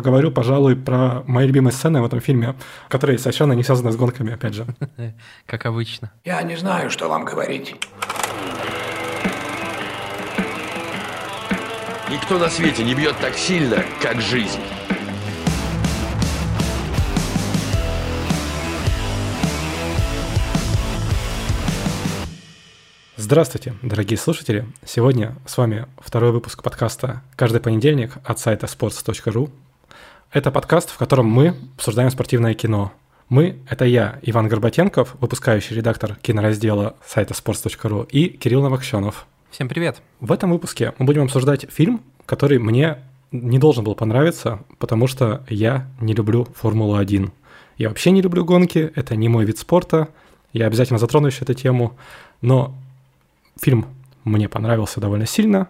поговорю, пожалуй, про мои любимые сцены в этом фильме, которые совершенно не связаны с гонками, опять же. Как обычно. Я не знаю, что вам говорить. Никто на свете не бьет так сильно, как жизнь. Здравствуйте, дорогие слушатели! Сегодня с вами второй выпуск подкаста «Каждый понедельник» от сайта sports.ru. Это подкаст, в котором мы обсуждаем спортивное кино. Мы — это я, Иван Горбатенков, выпускающий редактор кинораздела сайта sports.ru, и Кирилл Новокщенов. Всем привет! В этом выпуске мы будем обсуждать фильм, который мне не должен был понравиться, потому что я не люблю Формулу-1. Я вообще не люблю гонки, это не мой вид спорта, я обязательно затрону еще эту тему, но Фильм мне понравился довольно сильно,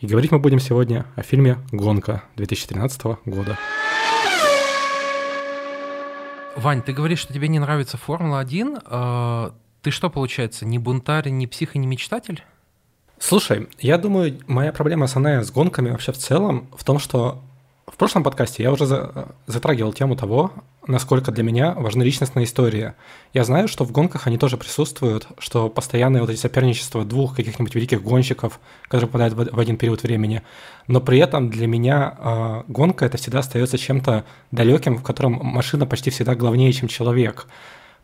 и говорить мы будем сегодня о фильме «Гонка» 2013 года. Вань, ты говоришь, что тебе не нравится Формула-1. А, ты что, получается, не бунтарь, не псих и не мечтатель? Слушай, я думаю, моя проблема основная с гонками вообще в целом в том, что в прошлом подкасте я уже за, затрагивал тему того, насколько для меня важны личностные истории. Я знаю, что в гонках они тоже присутствуют, что постоянные вот эти соперничества двух каких-нибудь великих гонщиков, которые попадают в один период времени. Но при этом для меня э, гонка это всегда остается чем-то далеким, в котором машина почти всегда главнее, чем человек.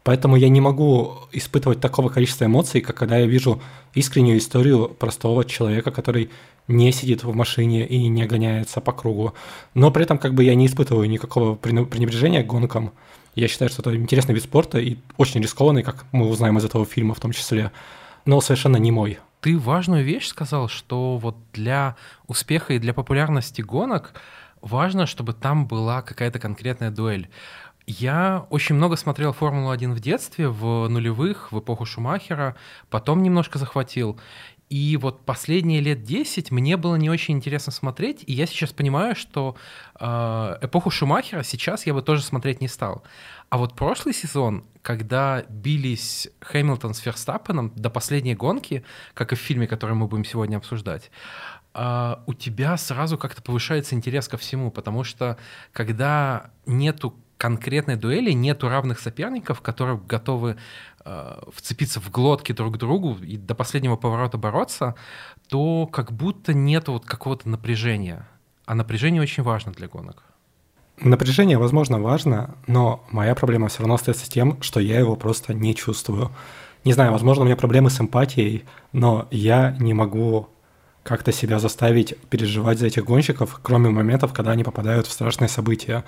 Поэтому я не могу испытывать такого количества эмоций, как когда я вижу искреннюю историю простого человека, который не сидит в машине и не гоняется по кругу. Но при этом как бы я не испытываю никакого пренебрежения к гонкам. Я считаю, что это интересный вид спорта и очень рискованный, как мы узнаем из этого фильма в том числе, но совершенно не мой. Ты важную вещь сказал, что вот для успеха и для популярности гонок важно, чтобы там была какая-то конкретная дуэль. Я очень много смотрел Формулу-1 в детстве, в нулевых, в эпоху Шумахера, потом немножко захватил. И вот последние лет 10 мне было не очень интересно смотреть, и я сейчас понимаю, что э, эпоху Шумахера сейчас я бы тоже смотреть не стал. А вот прошлый сезон, когда бились Хэмилтон с Ферстаппеном до последней гонки, как и в фильме, который мы будем сегодня обсуждать, э, у тебя сразу как-то повышается интерес ко всему, потому что когда нету конкретной дуэли нету равных соперников, которые готовы э, вцепиться в глотки друг к другу и до последнего поворота бороться, то как будто нет вот какого-то напряжения. А напряжение очень важно для гонок. Напряжение, возможно, важно, но моя проблема все равно остается с тем, что я его просто не чувствую. Не знаю, возможно, у меня проблемы с эмпатией, но я не могу как-то себя заставить переживать за этих гонщиков, кроме моментов, когда они попадают в страшные события.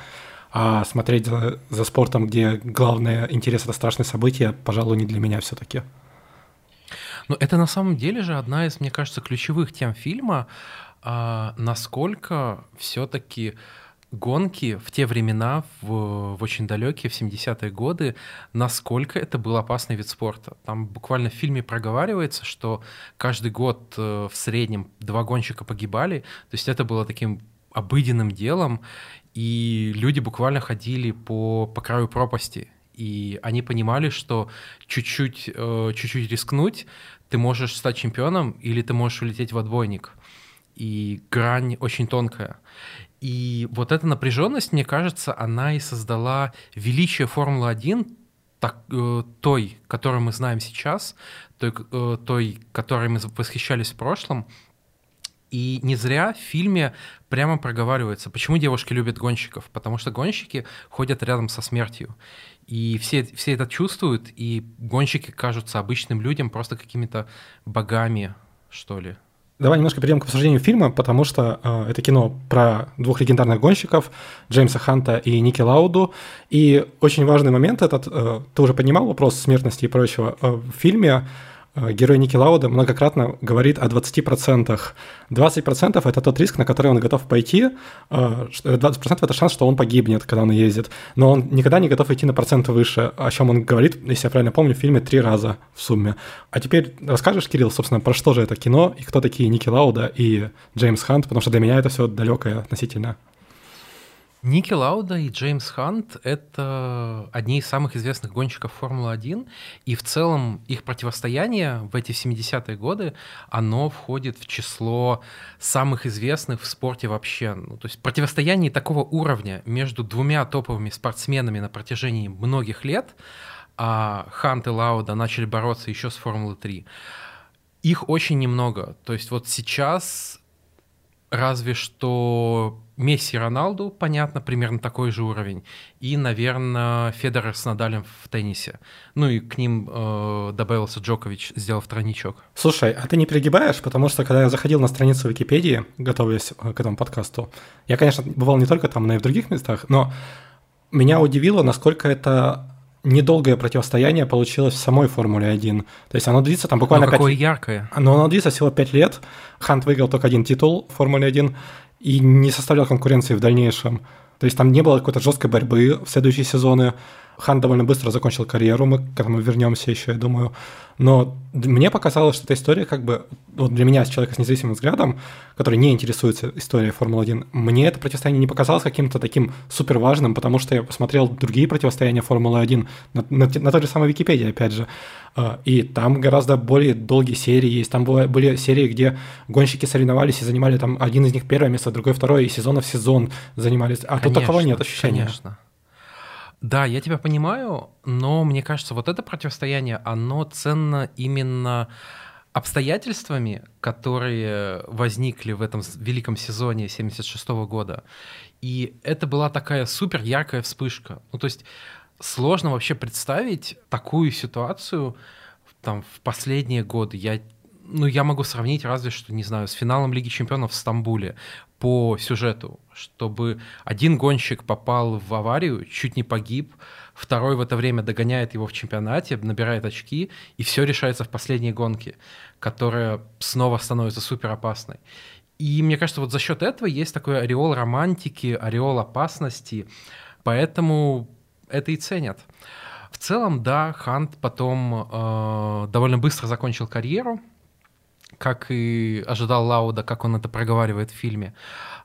А смотреть за, за спортом, где главное интерес это страшное событие, пожалуй, не для меня все-таки. Ну, это на самом деле же одна из, мне кажется, ключевых тем фильма, а, насколько все-таки гонки в те времена, в, в очень далекие, в 70-е годы, насколько это был опасный вид спорта. Там буквально в фильме проговаривается, что каждый год э, в среднем два гонщика погибали, то есть это было таким обыденным делом, и люди буквально ходили по, по краю пропасти, и они понимали, что чуть-чуть, э, чуть-чуть рискнуть, ты можешь стать чемпионом или ты можешь улететь в отбойник. И грань очень тонкая. И вот эта напряженность, мне кажется, она и создала величие Формулы-1 так, э, той, которую мы знаем сейчас, той, э, той, которой мы восхищались в прошлом, и не зря в фильме прямо проговаривается, почему девушки любят гонщиков. Потому что гонщики ходят рядом со смертью. И все, все это чувствуют, и гонщики кажутся обычным людям просто какими-то богами, что ли. Давай немножко перейдем к обсуждению фильма, потому что э, это кино про двух легендарных гонщиков, Джеймса Ханта и Ники Лауду. И очень важный момент этот, э, ты уже поднимал вопрос смертности и прочего, э, в фильме герой Ники Лауда многократно говорит о 20%. 20% это тот риск, на который он готов пойти. 20% э, это шанс, что он погибнет, когда он ездит. Но он никогда не готов идти на процент выше, о чем он говорит, если я правильно помню, в фильме три раза в сумме. А теперь расскажешь, Кирилл, собственно, про что же это кино и кто такие Ники Лауда и Джеймс Хант, потому что для меня это все далекое относительно. Ники Лауда и Джеймс Хант — это одни из самых известных гонщиков Формулы-1, и в целом их противостояние в эти 70-е годы, оно входит в число самых известных в спорте вообще. Ну, то есть противостояние такого уровня между двумя топовыми спортсменами на протяжении многих лет, а Хант и Лауда начали бороться еще с Формулы-3, их очень немного. То есть вот сейчас разве что Месси Роналду, понятно, примерно такой же уровень. И, наверное, Федерер с Надалем в теннисе. Ну и к ним э, добавился Джокович, сделав тройничок. Слушай, а ты не перегибаешь? Потому что, когда я заходил на страницу Википедии, готовясь э, к этому подкасту, я, конечно, бывал не только там, но и в других местах, но меня удивило, насколько это недолгое противостояние получилось в самой Формуле 1. То есть оно длится там буквально... Но какое 5... яркое. Но оно длится всего 5 лет. Хант выиграл только один титул в Формуле 1 и не составлял конкуренции в дальнейшем. То есть там не было какой-то жесткой борьбы в следующие сезоны. Хан довольно быстро закончил карьеру, мы к этому вернемся еще, я думаю. Но мне показалось, что эта история как бы, вот для меня, человека с независимым взглядом, который не интересуется историей Формулы-1, мне это противостояние не показалось каким-то таким супер важным, потому что я посмотрел другие противостояния Формулы-1 на, на, на той же самой Википедии, опять же, и там гораздо более долгие серии есть. Там были серии, где гонщики соревновались и занимали там один из них первое место, другой второе, и сезона в сезон занимались. А конечно, тут такого нет ощущения. Конечно. Да, я тебя понимаю, но мне кажется, вот это противостояние, оно ценно именно обстоятельствами, которые возникли в этом великом сезоне 76 года. И это была такая супер яркая вспышка. Ну, то есть сложно вообще представить такую ситуацию там в последние годы. Я ну, я могу сравнить разве что, не знаю, с финалом Лиги Чемпионов в Стамбуле по сюжету, чтобы один гонщик попал в аварию, чуть не погиб, второй в это время догоняет его в чемпионате, набирает очки, и все решается в последней гонке, которая снова становится супер опасной. И мне кажется, вот за счет этого есть такой ореол романтики, ореол опасности, поэтому это и ценят. В целом, да, Хант потом э, довольно быстро закончил карьеру, как и ожидал Лауда, как он это проговаривает в фильме.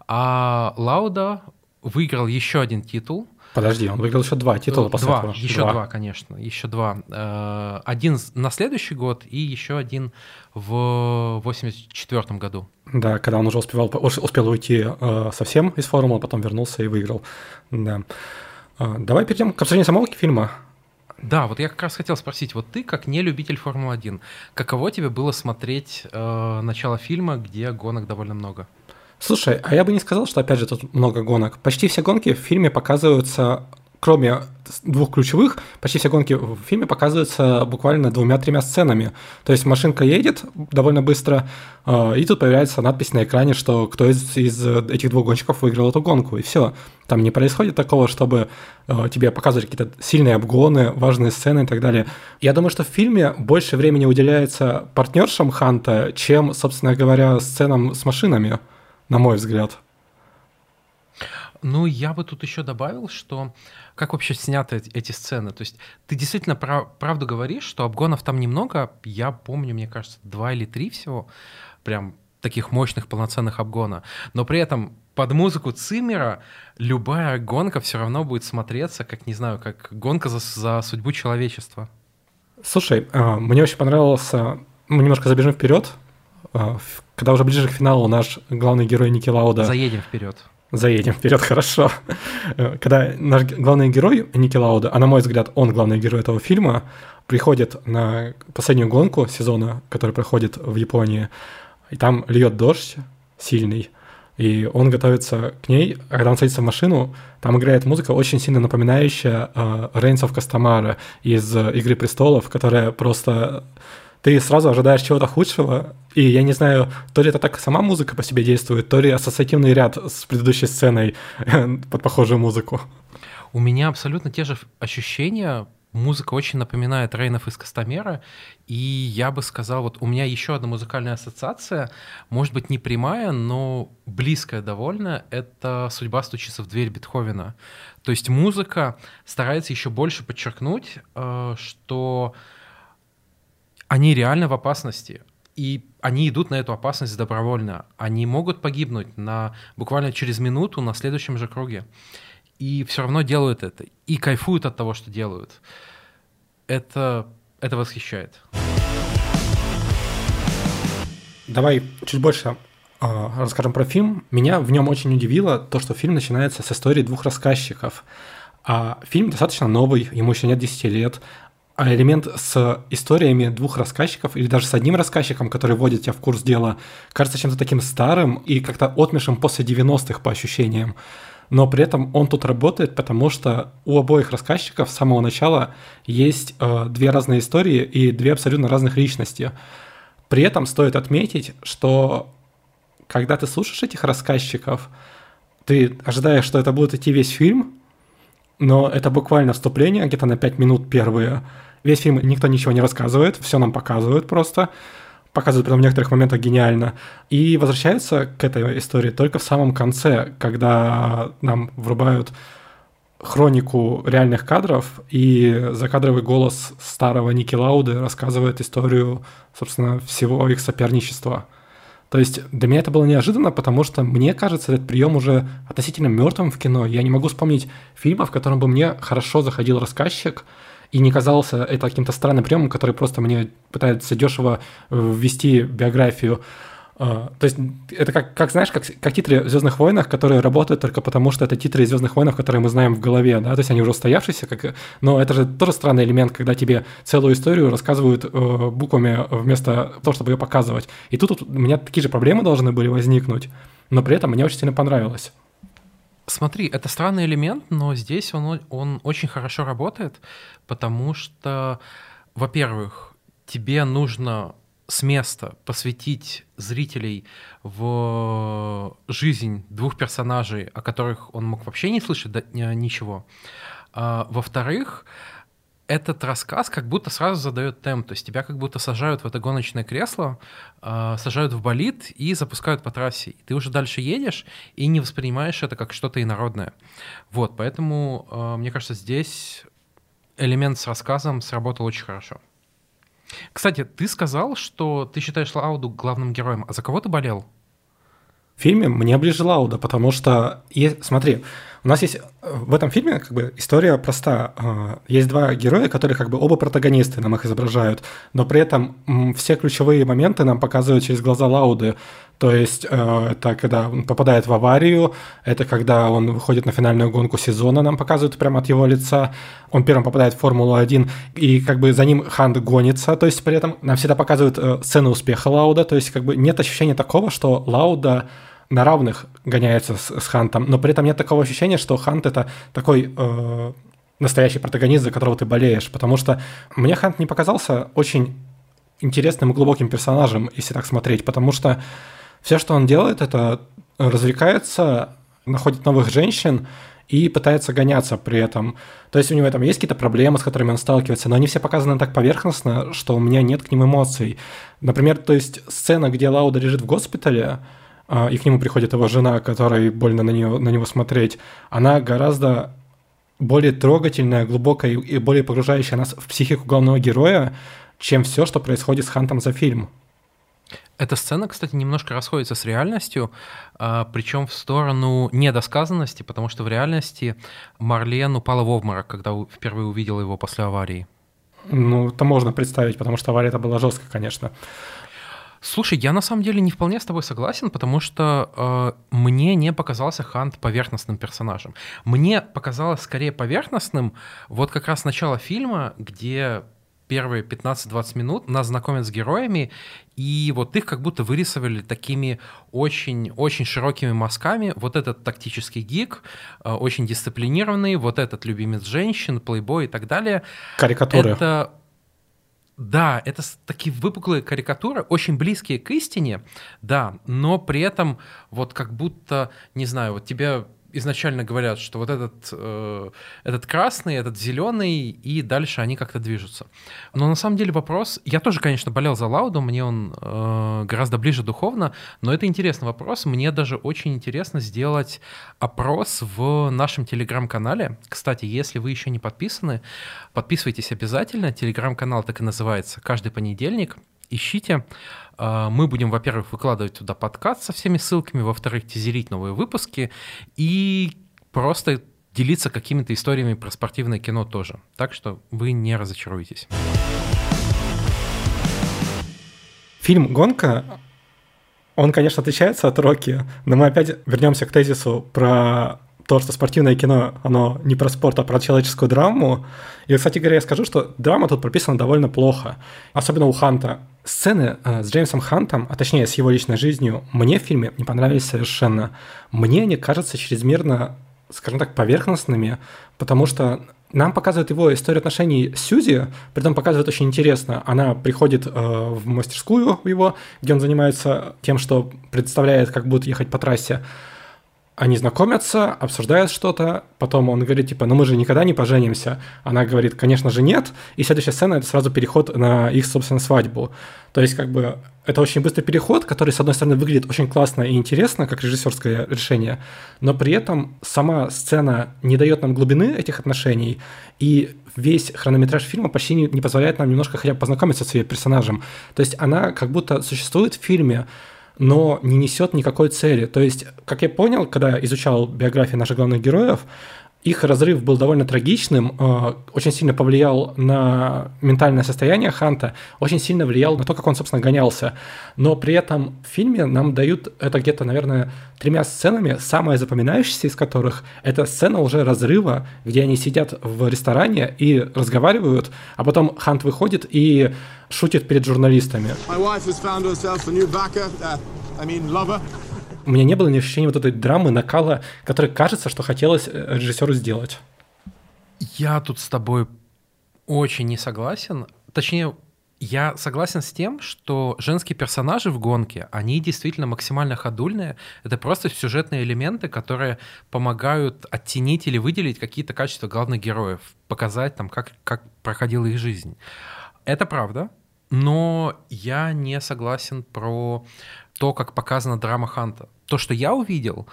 А Лауда выиграл еще один титул. Подожди, он выиграл еще два титула после два, этого. Еще два. два, конечно, еще два. Э, один на следующий год и еще один в 84 году. Да, когда он уже успевал, успел уйти э, совсем из формулы, потом вернулся и выиграл. Да. Э, давай перейдем к обсуждению самого фильма. Да, вот я как раз хотел спросить, вот ты как не любитель Формулы-1, каково тебе было смотреть э, начало фильма, где гонок довольно много? Слушай, а я бы не сказал, что опять же тут много гонок. Почти все гонки в фильме показываются кроме двух ключевых, почти все гонки в фильме показываются буквально двумя-тремя сценами. То есть машинка едет довольно быстро, а, и тут появляется надпись на экране, что кто из, из этих двух гонщиков выиграл эту гонку, и все. Там не происходит такого, чтобы а, тебе показывали какие-то сильные обгоны, важные сцены и так далее. Я думаю, что в фильме больше времени уделяется партнершам Ханта, чем, собственно говоря, сценам с машинами, на мой взгляд. Ну, я бы тут еще добавил, что как вообще сняты эти сцены. То есть ты действительно прав, правду говоришь, что обгонов там немного. Я помню, мне кажется, два или три всего. Прям таких мощных полноценных обгона. Но при этом под музыку Циммера любая гонка все равно будет смотреться, как, не знаю, как гонка за, за судьбу человечества. Слушай, а, мне очень понравился... Мы немножко забежим вперед. А, когда уже ближе к финалу наш главный герой Ники Лауда... Заедем вперед. Заедем вперед, хорошо. Когда наш главный герой Ники Лауда, а на мой взгляд, он главный герой этого фильма, приходит на последнюю гонку сезона, который проходит в Японии, и там льет дождь сильный, и он готовится к ней, а когда он садится в машину, там играет музыка, очень сильно напоминающая Reigns of Castamara из «Игры престолов», которая просто ты сразу ожидаешь чего-то худшего, и я не знаю, то ли это так сама музыка по себе действует, то ли ассоциативный ряд с предыдущей сценой под похожую музыку. У меня абсолютно те же ощущения. Музыка очень напоминает Рейнов из Костомера, и я бы сказал, вот у меня еще одна музыкальная ассоциация, может быть, не прямая, но близкая довольно, это «Судьба стучится в дверь» Бетховена. То есть музыка старается еще больше подчеркнуть, э, что они реально в опасности. И они идут на эту опасность добровольно. Они могут погибнуть на, буквально через минуту на следующем же круге. и все равно делают это, и кайфуют от того, что делают. Это, это восхищает. Давай чуть больше э, расскажем про фильм. Меня в нем очень удивило то, что фильм начинается с истории двух рассказчиков. А фильм достаточно новый, ему еще нет 10 лет. А элемент с историями двух рассказчиков или даже с одним рассказчиком, который вводит тебя в курс дела, кажется чем-то таким старым и как-то отмешем после 90-х по ощущениям. Но при этом он тут работает, потому что у обоих рассказчиков с самого начала есть э, две разные истории и две абсолютно разных личности. При этом стоит отметить, что когда ты слушаешь этих рассказчиков, ты ожидаешь, что это будет идти весь фильм, но это буквально вступление, где-то на 5 минут первые. Весь фильм никто ничего не рассказывает, все нам показывают просто. Показывают прям в некоторых моментах гениально. И возвращается к этой истории только в самом конце, когда нам врубают хронику реальных кадров, и закадровый голос старого Ники Лауды рассказывает историю, собственно, всего их соперничества. То есть для меня это было неожиданно, потому что мне кажется этот прием уже относительно мертвым в кино. Я не могу вспомнить фильма, в котором бы мне хорошо заходил рассказчик, и не казался это каким-то странным приемом, который просто мне пытается дешево ввести биографию а, то есть это как, как знаешь, как, как титры Звездных войнах, которые работают только потому, что это титры Звездных войнов, которые мы знаем в голове, да, то есть они уже устоявшиеся, как, но это же тоже странный элемент, когда тебе целую историю рассказывают э, буквами вместо того, чтобы ее показывать. И тут, тут у меня такие же проблемы должны были возникнуть, но при этом мне очень сильно понравилось. Смотри, это странный элемент, но здесь он, он очень хорошо работает, потому что, во-первых, тебе нужно с места посвятить зрителей в жизнь двух персонажей, о которых он мог вообще не слышать ничего. А, во-вторых, этот рассказ как будто сразу задает темп, то есть тебя как будто сажают в это гоночное кресло, э, сажают в болид и запускают по трассе. Ты уже дальше едешь и не воспринимаешь это как что-то инородное. Вот, поэтому, э, мне кажется, здесь элемент с рассказом сработал очень хорошо. Кстати, ты сказал, что ты считаешь Лауду главным героем. А за кого ты болел? В фильме мне ближе Лауда, потому что, смотри, у нас есть в этом фильме как бы история проста. А, есть два героя, которые как бы оба протагонисты нам их изображают, но при этом все ключевые моменты нам показывают через глаза Лауды. То есть э, это когда он попадает в аварию, это когда он выходит на финальную гонку сезона, нам показывают прямо от его лица. Он первым попадает в Формулу-1, и как бы за ним Хант гонится. То есть при этом нам всегда показывают э, сцены успеха Лауда. То есть как бы нет ощущения такого, что Лауда на равных гоняется с, с Хантом, но при этом нет такого ощущения, что Хант это такой э, настоящий протагонист, за которого ты болеешь, потому что мне Хант не показался очень интересным и глубоким персонажем, если так смотреть, потому что все, что он делает, это развлекается, находит новых женщин и пытается гоняться при этом. То есть у него там есть какие-то проблемы, с которыми он сталкивается, но они все показаны так поверхностно, что у меня нет к ним эмоций. Например, то есть сцена, где Лауда лежит в госпитале, и к нему приходит его жена, которой больно на, нее, на него смотреть, она гораздо более трогательная, глубокая и более погружающая нас в психику главного героя, чем все, что происходит с Хантом за фильм. Эта сцена, кстати, немножко расходится с реальностью, а, причем в сторону недосказанности, потому что в реальности Марлен упала в обморок, когда впервые увидела его после аварии. Ну, это можно представить, потому что авария это была жесткая, конечно. Слушай, я на самом деле не вполне с тобой согласен, потому что э, мне не показался Хант поверхностным персонажем. Мне показалось скорее поверхностным вот как раз начало фильма, где первые 15-20 минут нас знакомят с героями, и вот их как будто вырисовали такими очень-очень широкими мазками. Вот этот тактический гик, э, очень дисциплинированный, вот этот любимец женщин, плейбой и так далее. Карикатуры. Это да, это такие выпуклые карикатуры, очень близкие к истине, да, но при этом вот как будто, не знаю, вот тебе изначально говорят, что вот этот, э, этот красный, этот зеленый, и дальше они как-то движутся. Но на самом деле вопрос... Я тоже, конечно, болел за Лауду, мне он э, гораздо ближе духовно, но это интересный вопрос. Мне даже очень интересно сделать опрос в нашем телеграм-канале. Кстати, если вы еще не подписаны, подписывайтесь обязательно. Телеграм-канал так и называется «Каждый понедельник». Ищите. А, мы будем, во-первых, выкладывать туда подкаст со всеми ссылками, во-вторых, тизерить новые выпуски и просто делиться какими-то историями про спортивное кино тоже. Так что вы не разочаруетесь. Фильм «Гонка», он, конечно, отличается от «Рокки», но мы опять вернемся к тезису про то, что спортивное кино, оно не про спорт, а про человеческую драму. И, кстати говоря, я скажу, что драма тут прописана довольно плохо. Особенно у Ханта. Сцены э, с Джеймсом Хантом, а точнее с его личной жизнью, мне в фильме не понравились совершенно. Мне они кажутся чрезмерно, скажем так, поверхностными, потому что нам показывают его историю отношений с Сьюзи, при этом показывают очень интересно. Она приходит э, в мастерскую его, где он занимается тем, что представляет, как будет ехать по трассе они знакомятся, обсуждают что-то, потом он говорит, типа, ну мы же никогда не поженимся. Она говорит, конечно же нет, и следующая сцена – это сразу переход на их, собственно, свадьбу. То есть, как бы, это очень быстрый переход, который, с одной стороны, выглядит очень классно и интересно, как режиссерское решение, но при этом сама сцена не дает нам глубины этих отношений, и весь хронометраж фильма почти не, не позволяет нам немножко хотя бы познакомиться с ее персонажем. То есть она как будто существует в фильме, но не несет никакой цели. То есть, как я понял, когда изучал биографии наших главных героев, их разрыв был довольно трагичным, э, очень сильно повлиял на ментальное состояние Ханта, очень сильно влиял на то, как он, собственно, гонялся. Но при этом в фильме нам дают это где-то, наверное, тремя сценами, самая запоминающаяся из которых – это сцена уже разрыва, где они сидят в ресторане и разговаривают, а потом Хант выходит и шутит перед журналистами. My wife has found herself a new backer, uh, I mean lover у меня не было ни ощущения вот этой драмы, накала, который кажется, что хотелось э, режиссеру сделать. Я тут с тобой очень не согласен. Точнее, я согласен с тем, что женские персонажи в гонке, они действительно максимально ходульные. Это просто сюжетные элементы, которые помогают оттенить или выделить какие-то качества главных героев, показать там, как, как проходила их жизнь. Это правда, но я не согласен про то, как показана драма Ханта. То, что я увидел,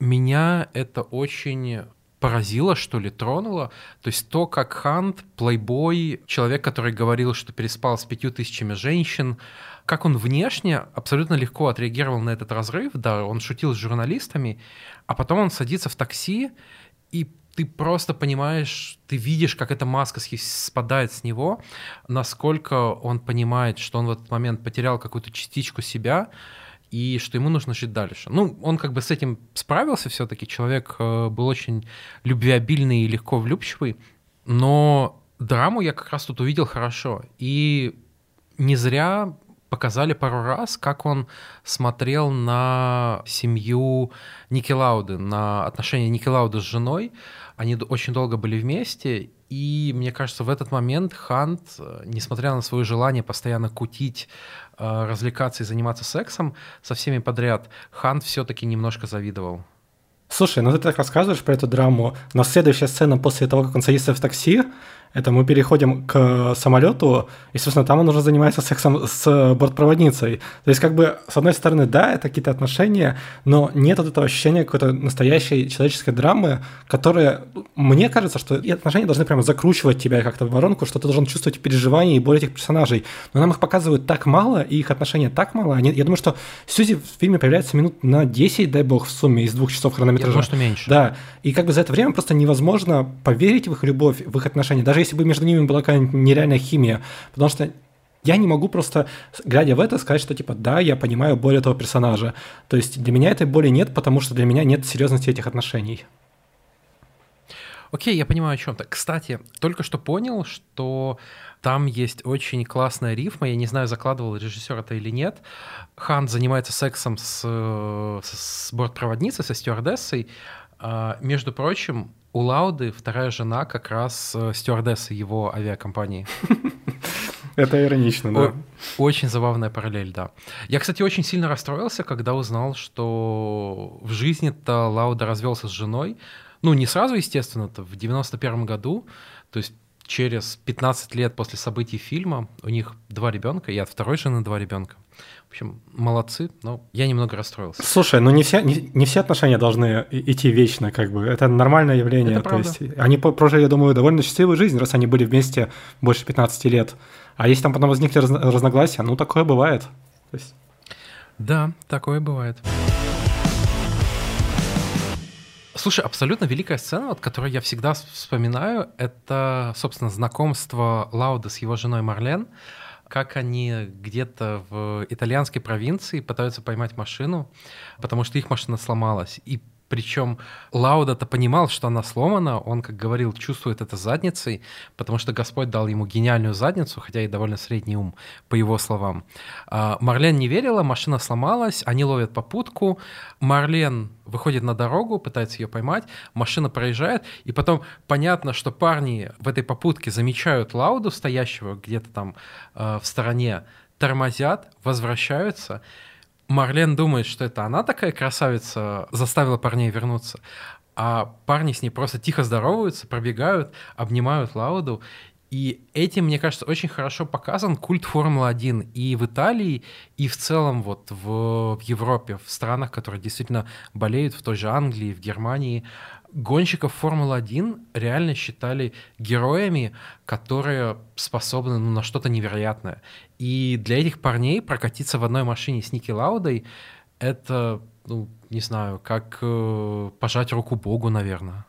меня это очень поразило, что ли, тронуло. То есть то, как Хант, плейбой, человек, который говорил, что переспал с пятью тысячами женщин, как он внешне абсолютно легко отреагировал на этот разрыв, да, он шутил с журналистами, а потом он садится в такси, и ты просто понимаешь, ты видишь, как эта маска спадает с него, насколько он понимает, что он в этот момент потерял какую-то частичку себя, и что ему нужно жить дальше. Ну, он как бы с этим справился все-таки, человек э, был очень любвеобильный и легко влюбчивый, но драму я как раз тут увидел хорошо. И не зря показали пару раз, как он смотрел на семью Ники Лауды, на отношения Ники Лауды с женой. Они очень долго были вместе, и мне кажется, в этот момент Хант, э, несмотря на свое желание постоянно кутить, э, развлекаться и заниматься сексом со всеми подряд, Хант все-таки немножко завидовал. Слушай, ну ты так рассказываешь про эту драму, но следующая сцена после того, как он садится в такси, это мы переходим к самолету, и, собственно, там он уже занимается сексом с бортпроводницей. То есть, как бы, с одной стороны, да, это какие-то отношения, но нет вот этого ощущения какой-то настоящей человеческой драмы, которая, мне кажется, что и отношения должны прямо закручивать тебя как-то в воронку, что ты должен чувствовать переживания и боль этих персонажей. Но нам их показывают так мало, и их отношения так мало. Они, я думаю, что Сьюзи в фильме появляется минут на 10, дай бог, в сумме из двух часов хронометража. Я думаю, что меньше. Да, и как бы за это время просто невозможно поверить в их любовь, в их отношения. Даже если бы между ними была какая-нибудь нереальная химия. Потому что я не могу просто, глядя в это, сказать, что типа, да, я понимаю боль этого персонажа. То есть для меня этой боли нет, потому что для меня нет серьезности этих отношений. Окей, я понимаю о чем-то. Кстати, только что понял, что там есть очень классная рифма. Я не знаю, закладывал режиссер это или нет. Хан занимается сексом с, с бортпроводницей, со стюардессой. А, между прочим, у Лауды вторая жена как раз э, стюардесса его авиакомпании. Это иронично, да. Очень забавная параллель, да. Я, кстати, очень сильно расстроился, когда узнал, что в жизни-то Лауда развелся с женой. Ну, не сразу, естественно, это в 91 году. То есть через 15 лет после событий фильма у них два ребенка, и от второй жены два ребенка. В общем, молодцы, но я немного расстроился. Слушай, ну не все, не, не все отношения должны идти вечно, как бы. Это нормальное явление. Это То есть они прожили, я думаю, довольно счастливую жизнь, раз они были вместе больше 15 лет. А если там потом возникли раз, разногласия, ну такое бывает. То есть... Да, такое бывает. Слушай, абсолютно великая сцена, вот, которую я всегда вспоминаю, это, собственно, знакомство Лауда с его женой Марлен, как они где-то в итальянской провинции пытаются поймать машину, потому что их машина сломалась. И причем Лауда-то понимал, что она сломана, он, как говорил, чувствует это задницей, потому что Господь дал ему гениальную задницу, хотя и довольно средний ум, по его словам. А, Марлен не верила, машина сломалась, они ловят попутку, Марлен выходит на дорогу, пытается ее поймать, машина проезжает, и потом понятно, что парни в этой попутке замечают Лауду, стоящего где-то там э, в стороне, тормозят, возвращаются, Марлен думает, что это она такая красавица, заставила парней вернуться, а парни с ней просто тихо здороваются, пробегают, обнимают Лауду. И этим, мне кажется, очень хорошо показан культ Формулы-1 и в Италии, и в целом вот в, в Европе, в странах, которые действительно болеют, в той же Англии, в Германии гонщиков Формулы-1 реально считали героями, которые способны ну, на что-то невероятное. И для этих парней прокатиться в одной машине с Ники Лаудой — это, ну, не знаю, как э, пожать руку Богу, наверное.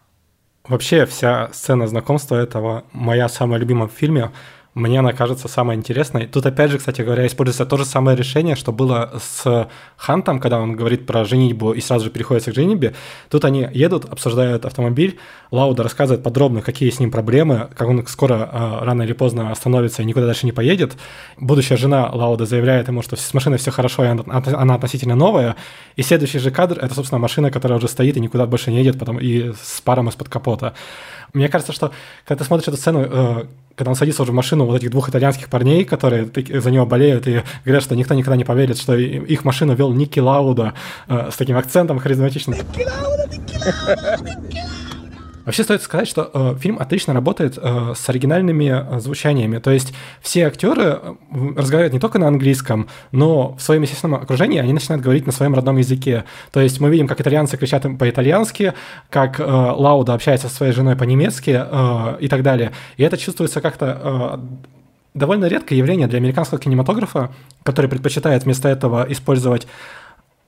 Вообще вся сцена знакомства этого моя самая любимая в фильме — мне она кажется самой интересной. Тут опять же, кстати говоря, используется то же самое решение, что было с Хантом, когда он говорит про женитьбу и сразу же переходит к женитьбе. Тут они едут, обсуждают автомобиль, Лауда рассказывает подробно, какие с ним проблемы, как он скоро, а, рано или поздно остановится и никуда дальше не поедет. Будущая жена Лауда заявляет ему, что с машиной все хорошо, и она относительно новая. И следующий же кадр — это, собственно, машина, которая уже стоит и никуда больше не едет, потом и с паром из-под капота. Мне кажется, что когда ты смотришь эту сцену, э, когда он садится уже в машину вот этих двух итальянских парней, которые за него болеют и говорят, что никто никогда не поверит, что их машину вел Ники Лауда э, с таким акцентом харизматичным. Ники Лауда, Ники Лауда, Ники Лауда. Вообще стоит сказать, что э, фильм отлично работает э, с оригинальными э, звучаниями. То есть все актеры э, разговаривают не только на английском, но в своем естественном окружении они начинают говорить на своем родном языке. То есть мы видим, как итальянцы кричат по-итальянски, как э, Лауда общается со своей женой по-немецки э, и так далее. И это чувствуется как-то э, довольно редкое явление для американского кинематографа, который предпочитает вместо этого использовать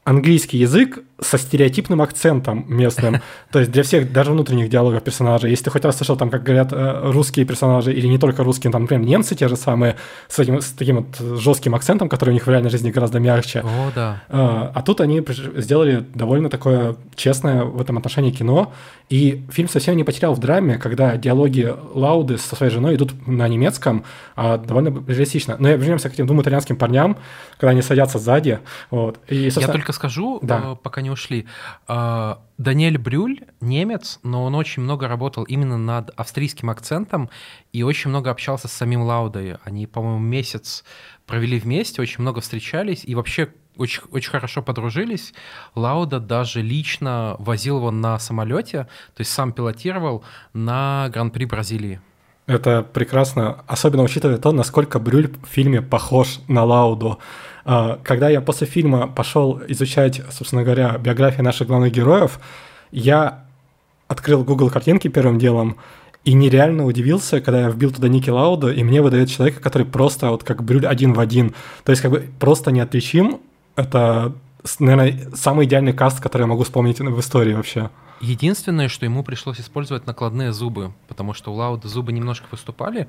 английский язык со стереотипным акцентом местным. То есть для всех, даже внутренних диалогов персонажей. Если ты хоть раз слышал, там, как говорят э, русские персонажи, или не только русские, там, например, немцы те же самые, с, этим, с таким вот жестким акцентом, который у них в реальной жизни гораздо мягче. О, да. А, а тут они сделали довольно такое честное в этом отношении кино, и фильм совсем не потерял в драме, когда диалоги Лауды со своей женой идут на немецком, а довольно реалистично. Но я вернемся к этим двум итальянским парням, когда они садятся сзади. Вот. И, я только скажу, да. Э, пока не ушли. А, Даниэль Брюль немец, но он очень много работал именно над австрийским акцентом и очень много общался с самим Лаудой. Они, по-моему, месяц провели вместе, очень много встречались и вообще очень, очень хорошо подружились. Лауда даже лично возил его на самолете, то есть сам пилотировал на Гран-при Бразилии. Это прекрасно, особенно учитывая то, насколько Брюль в фильме похож на Лауду. А, когда я после фильма пошел изучать, собственно говоря, биографии наших главных героев, я открыл Google картинки первым делом и нереально удивился, когда я вбил туда Ники Лауда, и мне выдает человека, который просто вот как Брюль один в один. То есть как бы просто неотличим. Это, наверное, самый идеальный каст, который я могу вспомнить в истории вообще. Единственное, что ему пришлось использовать накладные зубы, потому что у Лауда зубы немножко выступали.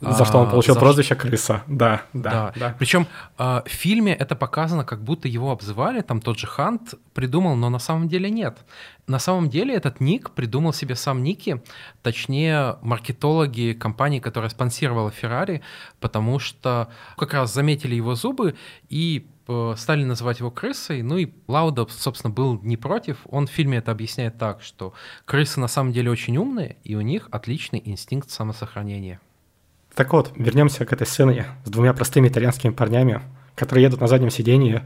За что он а, получил а, прозвище крыса. Да, да. да. да. Причем а, в фильме это показано, как будто его обзывали, там тот же Хант придумал, но на самом деле нет. На самом деле этот ник придумал себе сам Ники, точнее маркетологи компании, которая спонсировала Феррари, потому что как раз заметили его зубы и стали называть его крысой, ну и Лауда, собственно, был не против. Он в фильме это объясняет так, что крысы на самом деле очень умные, и у них отличный инстинкт самосохранения. Так вот, вернемся к этой сцене с двумя простыми итальянскими парнями, которые едут на заднем сидении.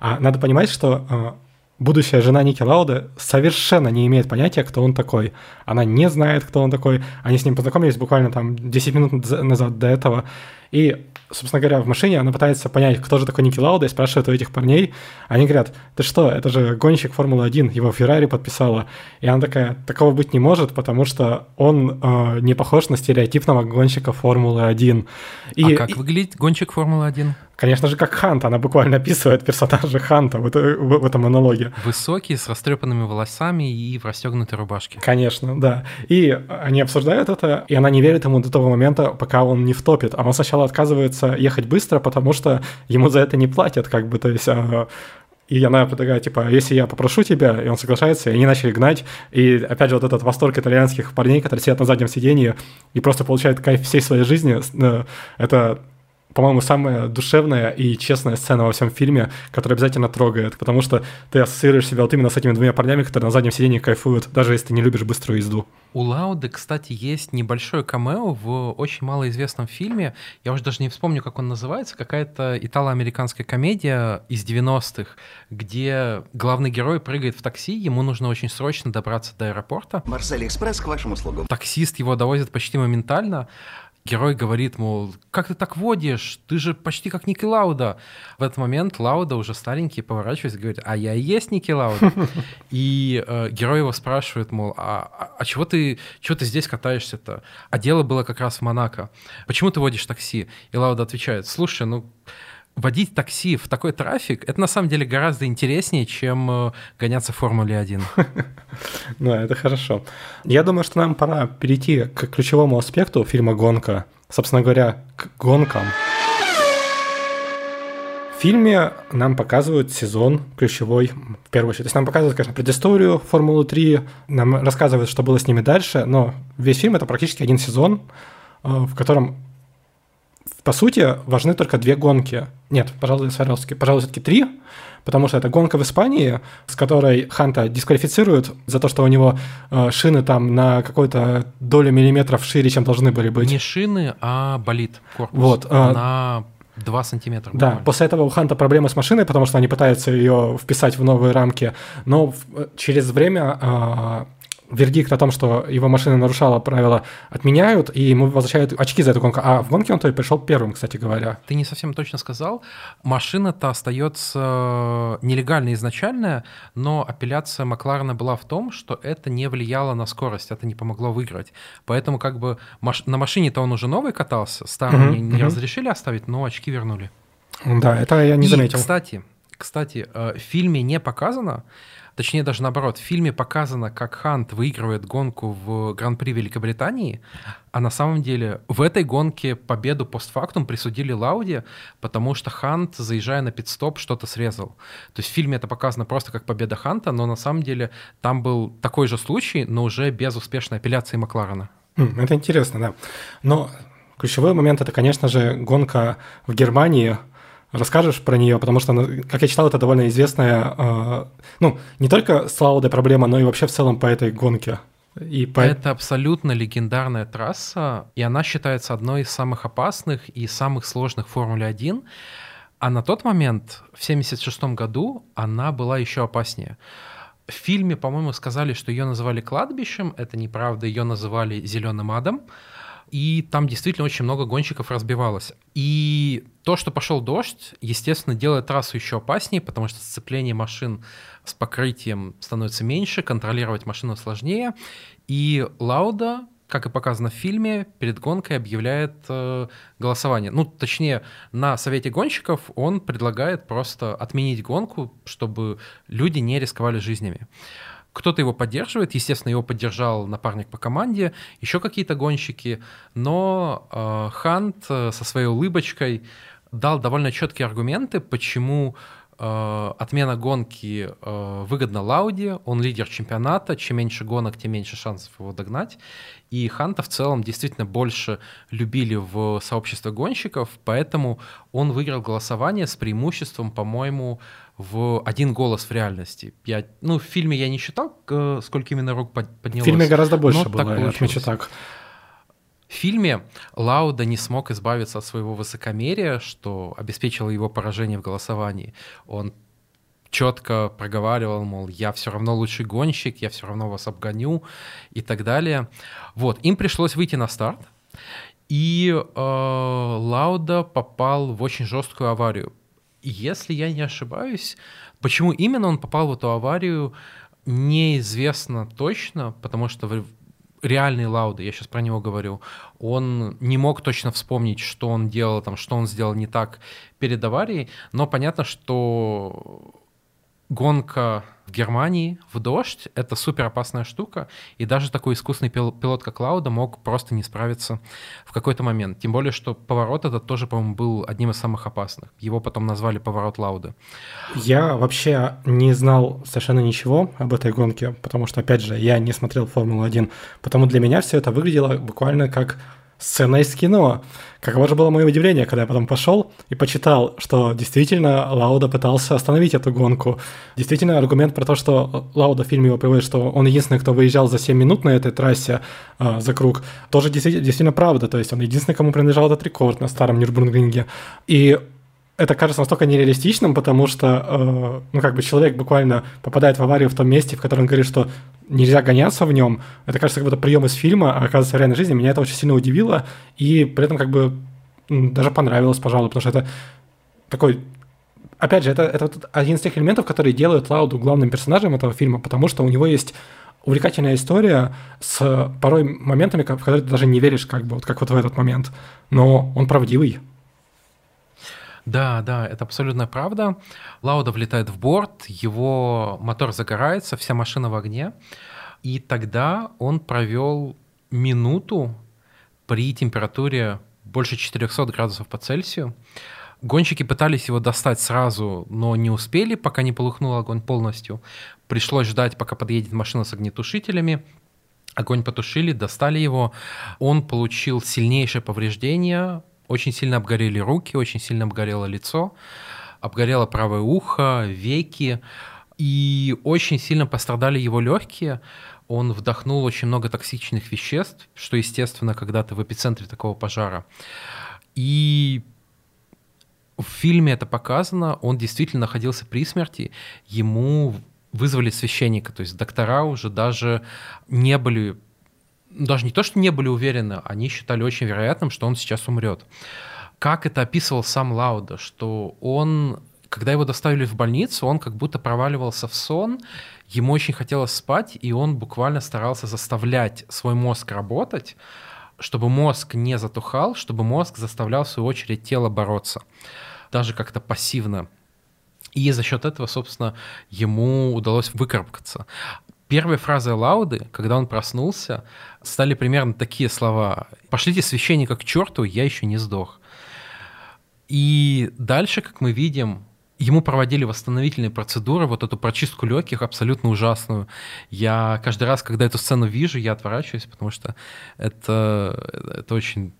А надо понимать, что э, будущая жена Ники Лауда совершенно не имеет понятия, кто он такой. Она не знает, кто он такой. Они с ним познакомились буквально там 10 минут назад до этого. И собственно говоря, в машине она пытается понять, кто же такой Ники Лауда, и спрашивает у этих парней. Они говорят, ты что, это же гонщик Формулы-1, его Феррари подписала. И она такая, такого быть не может, потому что он э, не похож на стереотипного гонщика Формулы-1. И, а как выглядит гонщик Формулы-1? Конечно же, как Хант. Она буквально описывает персонажа Ханта в, это, в, в этом монологе. Высокий, с растрепанными волосами и в расстегнутой рубашке. Конечно, да. И они обсуждают это, и она не верит ему до того момента, пока он не втопит. А он сначала отказывается ехать быстро, потому что ему за это не платят, как бы, то есть... А, и она предлагает, типа, если я попрошу тебя, и он соглашается, и они начали гнать. И опять же, вот этот восторг итальянских парней, которые сидят на заднем сидении и просто получают кайф всей своей жизни, э, это по-моему, самая душевная и честная сцена во всем фильме, которая обязательно трогает, потому что ты ассоциируешь себя вот именно с этими двумя парнями, которые на заднем сиденье кайфуют, даже если ты не любишь быструю езду. У Лауды, кстати, есть небольшой камео в очень малоизвестном фильме, я уже даже не вспомню, как он называется, какая-то итало-американская комедия из 90-х, где главный герой прыгает в такси, ему нужно очень срочно добраться до аэропорта. Марсель Экспресс к вашим услугам. Таксист его довозит почти моментально, Герой говорит, мол, как ты так водишь? Ты же почти как Ники Лауда. В этот момент Лауда уже старенький поворачивается и говорит, а я и есть Ники Лауда. И э, герой его спрашивает, мол, а, а, а чего ты, чего ты здесь катаешься-то? А дело было как раз в Монако. Почему ты водишь такси? И Лауда отвечает, слушай, ну водить такси в такой трафик, это на самом деле гораздо интереснее, чем э, гоняться в Формуле 1. Да, это хорошо. Я думаю, что нам пора перейти к ключевому аспекту фильма «Гонка». Собственно говоря, к гонкам. В фильме нам показывают сезон ключевой, в первую очередь. То есть нам показывают, конечно, предысторию Формулы 3, нам рассказывают, что было с ними дальше, но весь фильм — это практически один сезон, э, в котором по сути, важны только две гонки. Нет, пожалуй, Сваровский, пожалуй, все-таки три, потому что это гонка в Испании, с которой Ханта дисквалифицируют за то, что у него э, шины там на какую-то долю миллиметров шире, чем должны были быть. Не шины, а болит корпус. Вот. Э, на 2 сантиметра. Да, буквально. после этого у Ханта проблемы с машиной, потому что они пытаются ее вписать в новые рамки, но в, через время э, вердикт о том, что его машина нарушала правила, отменяют, и ему возвращают очки за эту гонку. А в гонке он то и пришел первым, кстати говоря. Ты не совсем точно сказал. Машина-то остается нелегальной изначально, но апелляция Макларена была в том, что это не влияло на скорость, это не помогло выиграть. Поэтому как бы маш... на машине-то он уже новый катался, старый uh-huh, не, uh-huh. разрешили оставить, но очки вернули. Да, это я не и, заметил. кстати, кстати, э, в фильме не показано, Точнее, даже наоборот, в фильме показано, как Хант выигрывает гонку в Гран-при Великобритании, а на самом деле в этой гонке победу постфактум присудили Лауди, потому что Хант, заезжая на пит-стоп, что-то срезал. То есть в фильме это показано просто как победа Ханта, но на самом деле там был такой же случай, но уже без успешной апелляции Макларена. Хм, это интересно, да. Но ключевой момент это, конечно же, гонка в Германии – расскажешь про нее, потому что, как я читал, это довольно известная, э, ну, не только с Лаудой проблема, но и вообще в целом по этой гонке. И по... Это абсолютно легендарная трасса, и она считается одной из самых опасных и самых сложных в Формуле 1. А на тот момент, в 1976 году, она была еще опаснее. В фильме, по-моему, сказали, что ее называли кладбищем. Это неправда, ее называли зеленым адом и там действительно очень много гонщиков разбивалось. И то, что пошел дождь, естественно, делает трассу еще опаснее, потому что сцепление машин с покрытием становится меньше, контролировать машину сложнее. И Лауда, как и показано в фильме, перед гонкой объявляет э, голосование. Ну, точнее, на совете гонщиков он предлагает просто отменить гонку, чтобы люди не рисковали жизнями. Кто-то его поддерживает, естественно, его поддержал напарник по команде, еще какие-то гонщики, но э, Хант э, со своей улыбочкой дал довольно четкие аргументы, почему э, отмена гонки э, выгодна Лауди, он лидер чемпионата, чем меньше гонок, тем меньше шансов его догнать. И Ханта в целом действительно больше любили в сообществе гонщиков, поэтому он выиграл голосование с преимуществом, по-моему, в один голос в реальности. Я, ну, в фильме я не считал, сколько именно рук поднялось. В фильме гораздо больше было, так отмечу так. В фильме Лауда не смог избавиться от своего высокомерия, что обеспечило его поражение в голосовании. Он четко проговаривал, мол, я все равно лучший гонщик, я все равно вас обгоню и так далее. Вот, им пришлось выйти на старт, И э, Лауда попал в очень жесткую аварию. Если я не ошибаюсь, почему именно он попал в эту аварию, неизвестно точно, потому что реальный Лауда, я сейчас про него говорю, он не мог точно вспомнить, что он делал, там, что он сделал не так перед аварией, но понятно, что гонка в Германии в дождь — это супер опасная штука, и даже такой искусный пилот, как Лауда, мог просто не справиться в какой-то момент. Тем более, что поворот этот тоже, по-моему, был одним из самых опасных. Его потом назвали поворот Лауды. Я вообще не знал совершенно ничего об этой гонке, потому что, опять же, я не смотрел Формулу-1, потому для меня все это выглядело буквально как сцена из кино. Каково же было мое удивление, когда я потом пошел и почитал, что действительно Лауда пытался остановить эту гонку. Действительно, аргумент про то, что Лауда в фильме его приводит, что он единственный, кто выезжал за 7 минут на этой трассе э, за круг, тоже действительно, действительно правда. То есть он единственный, кому принадлежал этот рекорд на старом Нюрнбургринге. И это кажется настолько нереалистичным, потому что, э, ну, как бы человек буквально попадает в аварию в том месте, в котором он говорит, что нельзя гоняться в нем. Это кажется как будто прием из фильма, а оказывается в реальной жизни. Меня это очень сильно удивило, и при этом как бы даже понравилось, пожалуй, потому что это такой опять же, это, это вот один из тех элементов, которые делают Лауду главным персонажем этого фильма, потому что у него есть увлекательная история с порой моментами, в которые ты даже не веришь, как бы, вот как вот в этот момент. Но он правдивый. Да, да, это абсолютно правда. Лауда влетает в борт, его мотор загорается, вся машина в огне. И тогда он провел минуту при температуре больше 400 градусов по Цельсию. Гонщики пытались его достать сразу, но не успели, пока не полыхнул огонь полностью. Пришлось ждать, пока подъедет машина с огнетушителями. Огонь потушили, достали его. Он получил сильнейшее повреждение, очень сильно обгорели руки, очень сильно обгорело лицо, обгорело правое ухо, веки, и очень сильно пострадали его легкие. Он вдохнул очень много токсичных веществ, что, естественно, когда ты в эпицентре такого пожара. И в фильме это показано, он действительно находился при смерти, ему вызвали священника, то есть доктора уже даже не были даже не то, что не были уверены, они считали очень вероятным, что он сейчас умрет. Как это описывал сам Лауда, что он, когда его доставили в больницу, он как будто проваливался в сон, ему очень хотелось спать, и он буквально старался заставлять свой мозг работать, чтобы мозг не затухал, чтобы мозг заставлял, в свою очередь, тело бороться, даже как-то пассивно. И за счет этого, собственно, ему удалось выкарабкаться. Первой фразой Лауды, когда он проснулся, стали примерно такие слова. «Пошлите священника к черту, я еще не сдох». И дальше, как мы видим, ему проводили восстановительные процедуры, вот эту прочистку легких абсолютно ужасную. Я каждый раз, когда эту сцену вижу, я отворачиваюсь, потому что это, это очень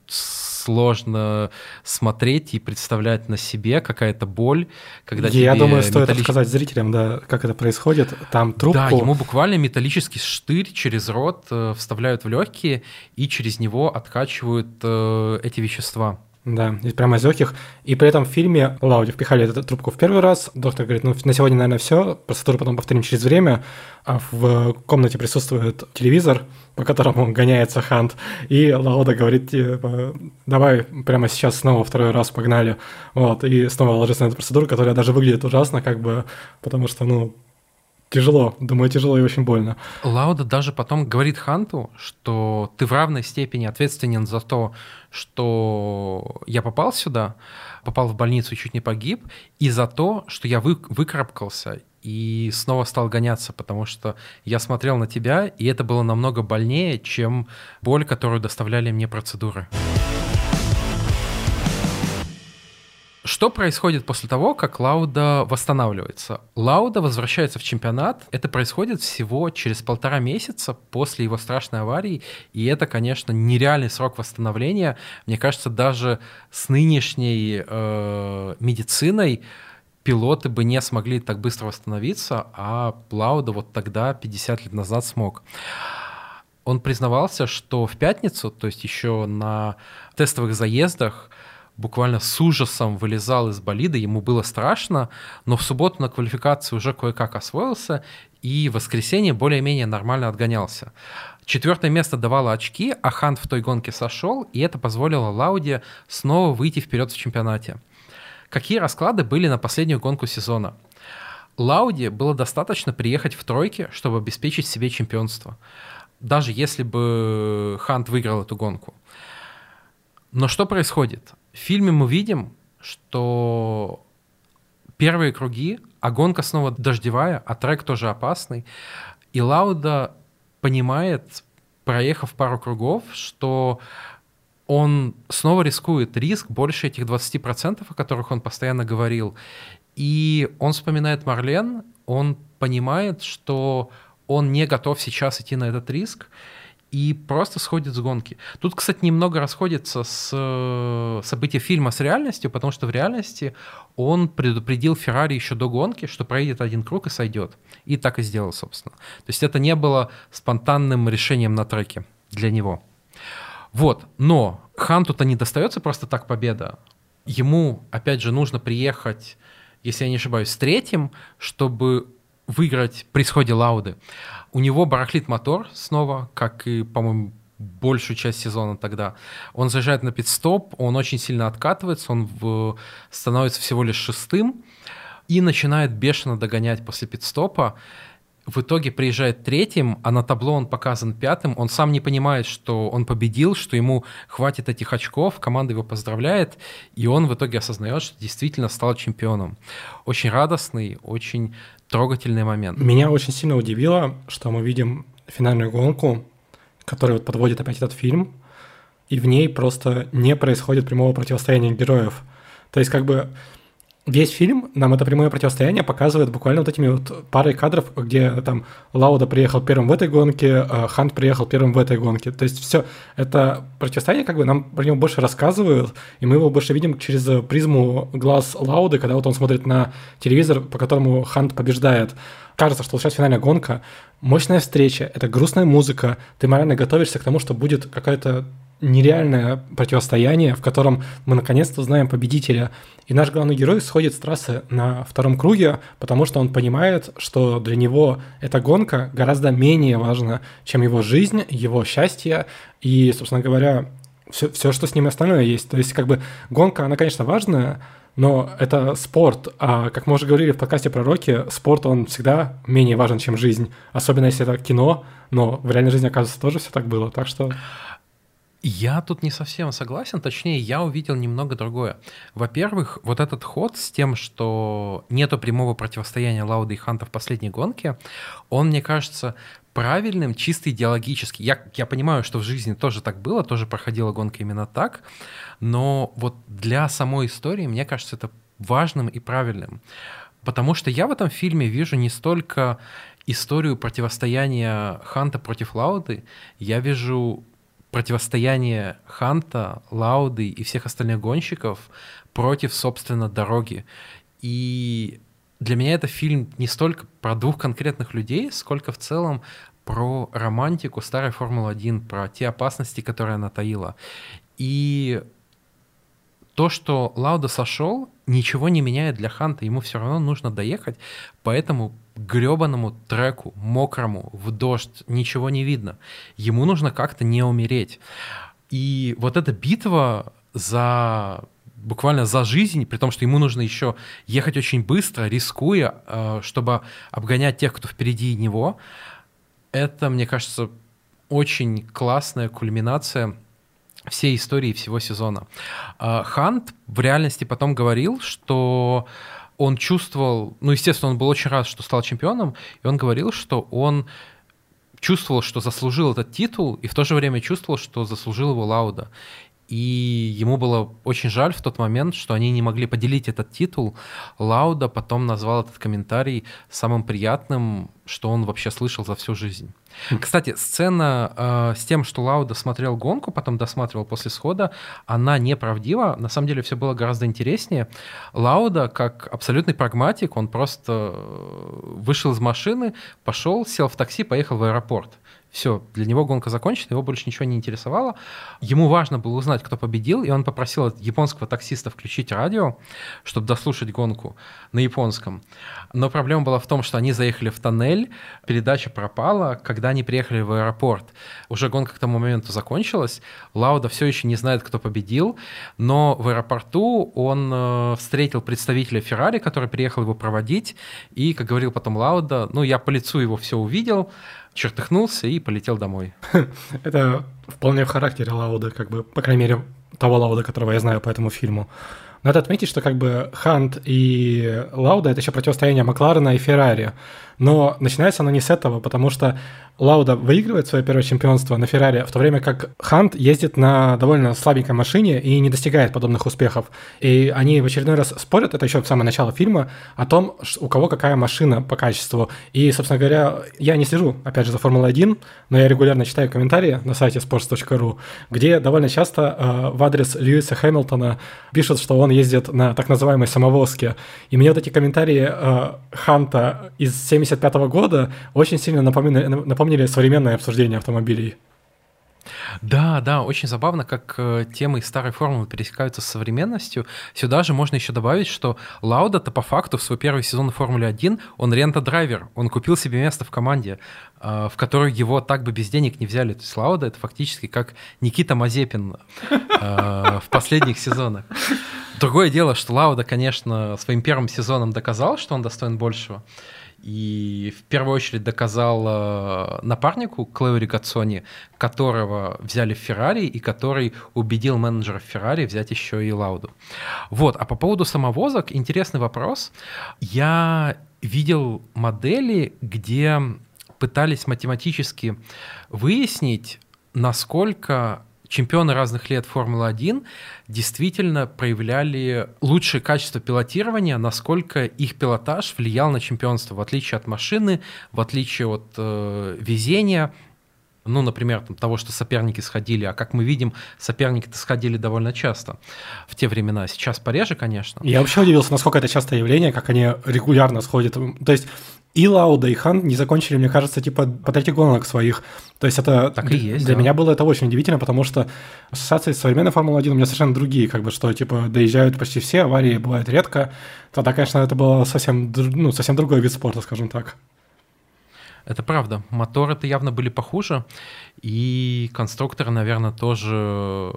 сложно смотреть и представлять на себе какая-то боль, когда Я думаю, стоит металлич... рассказать зрителям, да, как это происходит. Там трубку... Да, ему буквально металлический штырь через рот э, вставляют в легкие и через него откачивают э, эти вещества. Да, из прямо из легких. И при этом в фильме Лауди впихали эту трубку в первый раз. Доктор говорит, ну на сегодня, наверное, все. Процедуру потом повторим через время. А в комнате присутствует телевизор, по которому гоняется Хант. И Лауда говорит, типа, давай прямо сейчас снова второй раз погнали. Вот, и снова ложится на эту процедуру, которая даже выглядит ужасно, как бы, потому что, ну, Тяжело, думаю, тяжело и очень больно. Лауда даже потом говорит Ханту, что ты в равной степени ответственен за то, что я попал сюда, попал в больницу и чуть не погиб, и за то, что я вы, выкарабкался и снова стал гоняться, потому что я смотрел на тебя, и это было намного больнее, чем боль, которую доставляли мне процедуры. Что происходит после того, как Лауда восстанавливается? Лауда возвращается в чемпионат. Это происходит всего через полтора месяца после его страшной аварии. И это, конечно, нереальный срок восстановления. Мне кажется, даже с нынешней э, медициной пилоты бы не смогли так быстро восстановиться, а Лауда вот тогда, 50 лет назад, смог. Он признавался, что в пятницу, то есть еще на тестовых заездах, буквально с ужасом вылезал из болида, ему было страшно, но в субботу на квалификации уже кое-как освоился, и в воскресенье более-менее нормально отгонялся. Четвертое место давало очки, а Хант в той гонке сошел, и это позволило Лауде снова выйти вперед в чемпионате. Какие расклады были на последнюю гонку сезона? Лауде было достаточно приехать в тройке, чтобы обеспечить себе чемпионство. Даже если бы Хант выиграл эту гонку. Но что происходит? В фильме мы видим, что первые круги, а гонка снова дождевая, а трек тоже опасный. И Лауда понимает, проехав пару кругов, что он снова рискует риск больше этих 20%, о которых он постоянно говорил. И он вспоминает Марлен, он понимает, что он не готов сейчас идти на этот риск, и просто сходит с гонки. Тут, кстати, немного расходится с э, события фильма с реальностью, потому что в реальности он предупредил Феррари еще до гонки, что проедет один круг и сойдет. И так и сделал, собственно. То есть это не было спонтанным решением на треке для него. Вот, но Ханту-то не достается просто так победа. Ему, опять же, нужно приехать, если я не ошибаюсь, с третьим, чтобы выиграть при сходе Лауды. У него барахлит мотор снова, как и, по-моему, большую часть сезона тогда. Он заезжает на пит-стоп, он очень сильно откатывается, он в... становится всего лишь шестым и начинает бешено догонять после пит-стопа. В итоге приезжает третьим, а на табло он показан пятым. Он сам не понимает, что он победил, что ему хватит этих очков, команда его поздравляет, и он в итоге осознает, что действительно стал чемпионом. Очень радостный, очень трогательный момент. Меня очень сильно удивило, что мы видим финальную гонку, которая вот подводит опять этот фильм, и в ней просто не происходит прямого противостояния героев. То есть как бы весь фильм нам это прямое противостояние показывает буквально вот этими вот парой кадров, где там Лауда приехал первым в этой гонке, а Хант приехал первым в этой гонке. То есть все это противостояние как бы нам про него больше рассказывают, и мы его больше видим через призму глаз Лауды, когда вот он смотрит на телевизор, по которому Хант побеждает. Кажется, что сейчас финальная гонка, мощная встреча, это грустная музыка, ты морально готовишься к тому, что будет какая-то нереальное противостояние, в котором мы наконец-то узнаем победителя. И наш главный герой сходит с трассы на втором круге, потому что он понимает, что для него эта гонка гораздо менее важна, чем его жизнь, его счастье и, собственно говоря, все, все, что с ним остальное есть. То есть, как бы, гонка, она, конечно, важная, но это спорт, а как мы уже говорили в подкасте про Рокки, спорт, он всегда менее важен, чем жизнь, особенно если это кино, но в реальной жизни, оказывается, тоже все так было, так что... Я тут не совсем согласен, точнее, я увидел немного другое. Во-первых, вот этот ход с тем, что нету прямого противостояния Лауды и Ханта в последней гонке, он, мне кажется, правильным, чисто идеологически. Я, я понимаю, что в жизни тоже так было, тоже проходила гонка именно так, но вот для самой истории, мне кажется, это важным и правильным. Потому что я в этом фильме вижу не столько историю противостояния Ханта против Лауды, я вижу противостояние Ханта, Лауды и всех остальных гонщиков против, собственно, дороги. И для меня это фильм не столько про двух конкретных людей, сколько в целом про романтику старой Формулы-1, про те опасности, которые она таила. И то, что Лауда сошел, ничего не меняет для Ханта, ему все равно нужно доехать, поэтому гребаному треку, мокрому, в дождь, ничего не видно. Ему нужно как-то не умереть. И вот эта битва за буквально за жизнь, при том, что ему нужно еще ехать очень быстро, рискуя, э, чтобы обгонять тех, кто впереди него, это, мне кажется, очень классная кульминация всей истории всего сезона. Э, Хант в реальности потом говорил, что он чувствовал, ну, естественно, он был очень рад, что стал чемпионом, и он говорил, что он чувствовал, что заслужил этот титул, и в то же время чувствовал, что заслужил его Лауда. И ему было очень жаль в тот момент, что они не могли поделить этот титул. Лауда потом назвал этот комментарий самым приятным, что он вообще слышал за всю жизнь. Кстати, сцена э, с тем, что Лауда смотрел гонку, потом досматривал после схода, она неправдива. На самом деле все было гораздо интереснее. Лауда, как абсолютный прагматик, он просто э, вышел из машины, пошел, сел в такси, поехал в аэропорт Все, для него гонка закончена, его больше ничего не интересовало. Ему важно было узнать, кто победил, и он попросил японского таксиста включить радио, чтобы дослушать гонку на японском. Но проблема была в том, что они заехали в тоннель, передача пропала, когда они приехали в аэропорт. Уже гонка к тому моменту закончилась, Лауда все еще не знает, кто победил, но в аэропорту он э, встретил представителя Феррари, который приехал его проводить, и, как говорил потом Лауда, ну, я по лицу его все увидел, чертыхнулся и полетел домой. Это вполне в характере Лауда, как бы, по крайней мере, того Лауда, которого я знаю по этому фильму. Надо отметить, что как бы Хант и Лауда — это еще противостояние Макларена и Феррари. Но начинается оно не с этого, потому что Лауда выигрывает свое первое чемпионство на Феррари, в то время как Хант ездит на довольно слабенькой машине и не достигает подобных успехов. И они в очередной раз спорят, это еще в самое начало фильма, о том, у кого какая машина по качеству. И, собственно говоря, я не слежу, опять же, за Формулой-1, но я регулярно читаю комментарии на сайте sports.ru, где довольно часто э, в адрес Льюиса Хэмилтона пишут, что он ездит на так называемой самовозке. И мне вот эти комментарии э, Ханта из 75 года очень сильно напомнили, напомнили современное обсуждение автомобилей. Да, да, очень забавно, как э, темы старой формулы пересекаются с современностью. Сюда же можно еще добавить, что Лауда-то по факту в свой первый сезон Формулы 1 он рента-драйвер, он купил себе место в команде, э, в которую его так бы без денег не взяли. То есть Лауда это фактически как Никита Мазепин э, в последних сезонах. Другое дело, что Лауда, конечно, своим первым сезоном доказал, что он достоин большего и в первую очередь доказал э, напарнику Клэвери Гацони, которого взяли в Феррари и который убедил менеджера Феррари взять еще и Лауду. Вот, а по поводу самовозок интересный вопрос. Я видел модели, где пытались математически выяснить, насколько чемпионы разных лет Формулы-1 действительно проявляли лучшее качество пилотирования, насколько их пилотаж влиял на чемпионство, в отличие от машины, в отличие от э, везения, ну, например, там, того, что соперники сходили, а как мы видим, соперники-то сходили довольно часто в те времена. Сейчас пореже, конечно. Я вообще удивился, насколько это частое явление, как они регулярно сходят. То есть и Лауда, и Хан не закончили, мне кажется, типа по трети гонок своих. То есть это так и есть, для да. меня было это очень удивительно, потому что ассоциации с современной Формулой-1 у меня совершенно другие, как бы, что типа доезжают почти все, аварии бывают редко. Тогда, конечно, это было совсем, ну, совсем другой вид спорта, скажем так. Это правда. Моторы-то явно были похуже, и конструкторы, наверное, тоже,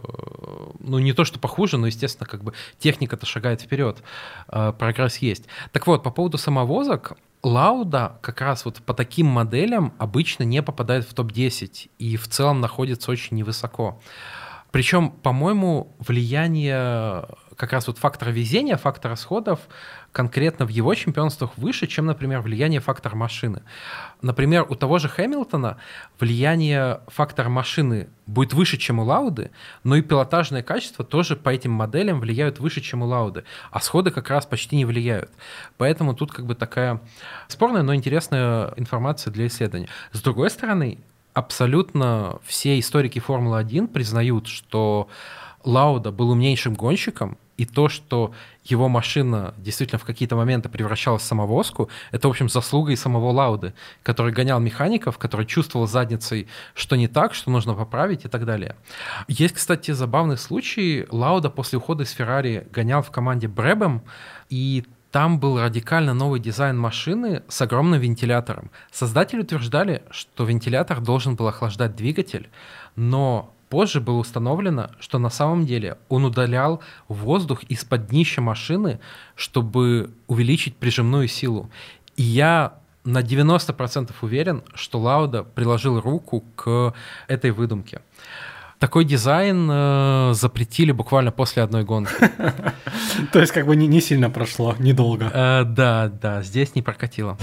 ну, не то, что похуже, но, естественно, как бы техника-то шагает вперед, э, прогресс есть. Так вот, по поводу самовозок, Лауда как раз вот по таким моделям обычно не попадает в топ-10 и в целом находится очень невысоко. Причем, по-моему, влияние как раз вот фактора везения, фактора расходов конкретно в его чемпионствах выше, чем, например, влияние фактора машины. Например, у того же Хэмилтона влияние фактора машины будет выше, чем у Лауды, но и пилотажное качество тоже по этим моделям влияют выше, чем у Лауды, а сходы как раз почти не влияют. Поэтому тут как бы такая спорная, но интересная информация для исследования. С другой стороны, абсолютно все историки Формулы-1 признают, что Лауда был умнейшим гонщиком, и то, что его машина действительно в какие-то моменты превращалась в самовозку, это, в общем, заслуга и самого Лауды, который гонял механиков, который чувствовал задницей, что не так, что нужно поправить и так далее. Есть, кстати, забавный случай. Лауда после ухода из Феррари гонял в команде Бребем, и там был радикально новый дизайн машины с огромным вентилятором. Создатели утверждали, что вентилятор должен был охлаждать двигатель, но Позже было установлено, что на самом деле он удалял воздух из-под днища машины, чтобы увеличить прижимную силу. И я на 90% уверен, что Лауда приложил руку к этой выдумке. Такой дизайн э, запретили буквально после одной гонки. То есть как бы не, сильно прошло, недолго. Э, да, да, здесь не прокатило.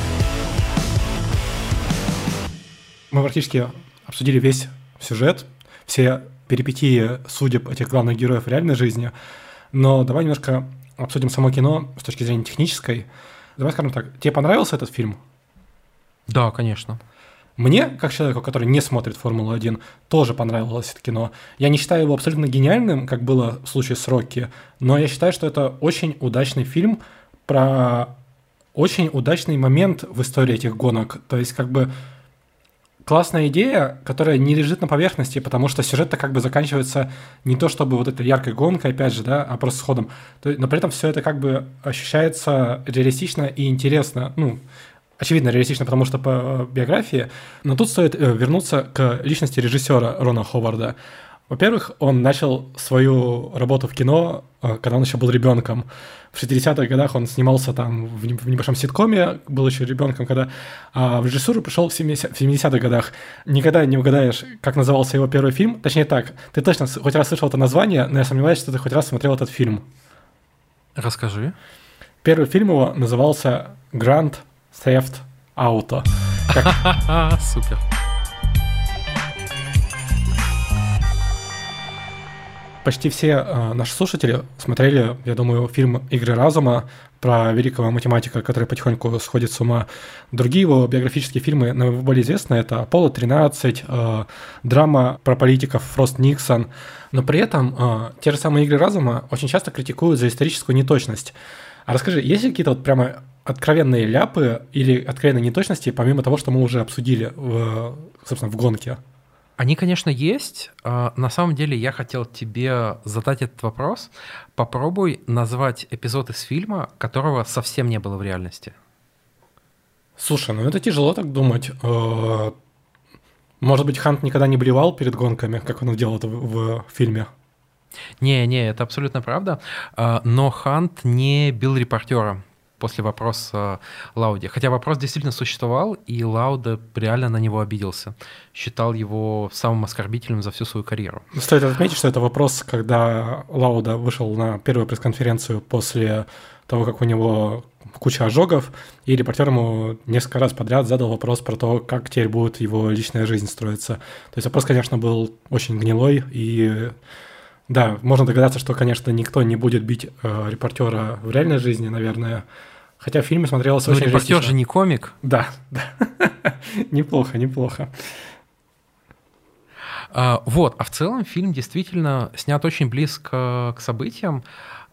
Мы практически обсудили весь сюжет, все перипетии судеб этих главных героев в реальной жизни. Но давай немножко обсудим само кино с точки зрения технической. Давай скажем так, тебе понравился этот фильм? Да, конечно. Мне, как человеку, который не смотрит Формулу-1, тоже понравилось это кино. Я не считаю его абсолютно гениальным, как было в случае с Рокки, но я считаю, что это очень удачный фильм про очень удачный момент в истории этих гонок. То есть, как бы классная идея, которая не лежит на поверхности, потому что сюжет-то как бы заканчивается не то чтобы вот этой яркой гонкой, опять же, да, а просто сходом. Но при этом все это как бы ощущается реалистично и интересно. Ну, очевидно, реалистично, потому что по биографии. Но тут стоит э, вернуться к личности режиссера Рона Ховарда. Во-первых, он начал свою работу в кино, э, когда он еще был ребенком. В 60-х годах он снимался там в небольшом ситкоме, был еще ребенком, когда а в режиссуру пришел в 70-х годах. Никогда не угадаешь, как назывался его первый фильм. Точнее так, ты точно хоть раз слышал это название, но я сомневаюсь, что ты хоть раз смотрел этот фильм. Расскажи. Первый фильм его назывался «Grand Theft Auto». Супер. Почти все э, наши слушатели смотрели, я думаю, фильм «Игры разума» про великого математика, который потихоньку сходит с ума. Другие его биографические фильмы более известны. Это «Аполло-13», э, драма про политиков «Фрост Никсон». Но при этом э, те же самые «Игры разума» очень часто критикуют за историческую неточность. А расскажи, есть ли какие-то вот прямо откровенные ляпы или откровенные неточности, помимо того, что мы уже обсудили, в, собственно, в гонке? Они, конечно, есть. А, на самом деле я хотел тебе задать этот вопрос. Попробуй назвать эпизод из фильма, которого совсем не было в реальности. Слушай, ну это тяжело так думать. А, может быть, Хант никогда не блевал перед гонками, как он делал это в, в фильме? Не, не, это абсолютно правда. А, но Хант не бил репортера после вопроса Лауди. Хотя вопрос действительно существовал, и Лауда реально на него обиделся. Считал его самым оскорбительным за всю свою карьеру. Стоит отметить, что это вопрос, когда Лауда вышел на первую пресс-конференцию после того, как у него куча ожогов, и репортер ему несколько раз подряд задал вопрос про то, как теперь будет его личная жизнь строиться. То есть вопрос, конечно, был очень гнилой, и да, можно догадаться, что, конечно, никто не будет бить э, репортера в реальной жизни, наверное, Хотя в фильме смотрелось Но ну, очень репортер же не комик. Да, да. неплохо, неплохо. А, вот, а в целом фильм действительно снят очень близко к событиям.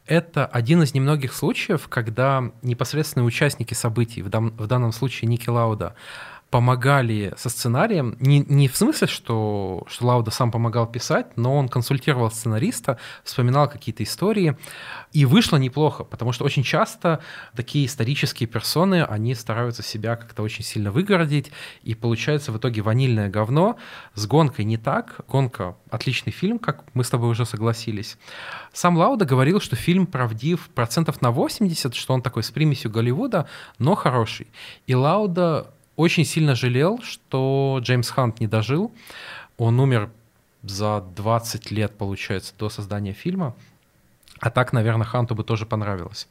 Это один из немногих случаев, когда непосредственные участники событий, в, дан, в данном случае Ники Лауда, помогали со сценарием. Не, не в смысле, что, что Лауда сам помогал писать, но он консультировал сценариста, вспоминал какие-то истории. И вышло неплохо, потому что очень часто такие исторические персоны, они стараются себя как-то очень сильно выгородить, и получается в итоге ванильное говно. С гонкой не так. Гонка — отличный фильм, как мы с тобой уже согласились. Сам Лауда говорил, что фильм правдив процентов на 80, что он такой с примесью Голливуда, но хороший. И Лауда очень сильно жалел, что Джеймс Хант не дожил. Он умер за 20 лет, получается, до создания фильма. А так, наверное, Ханту бы тоже понравилось.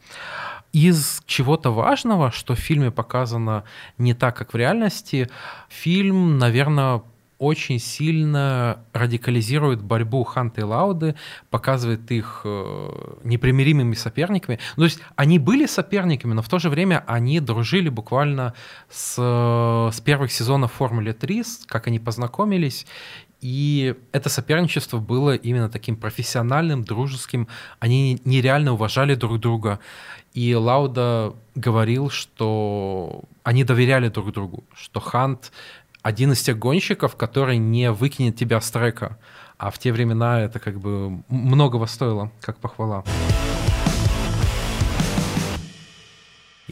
Из чего-то важного, что в фильме показано не так, как в реальности, фильм, наверное, очень сильно радикализирует борьбу Ханта и Лауды, показывает их э, непримиримыми соперниками. Ну, то есть они были соперниками, но в то же время они дружили буквально с, с первых сезонов Формулы 3, как они познакомились, и это соперничество было именно таким профессиональным, дружеским. Они нереально уважали друг друга. И Лауда говорил, что они доверяли друг другу, что Хант один из тех гонщиков, который не выкинет тебя с трека. А в те времена это как бы многого стоило, как похвала.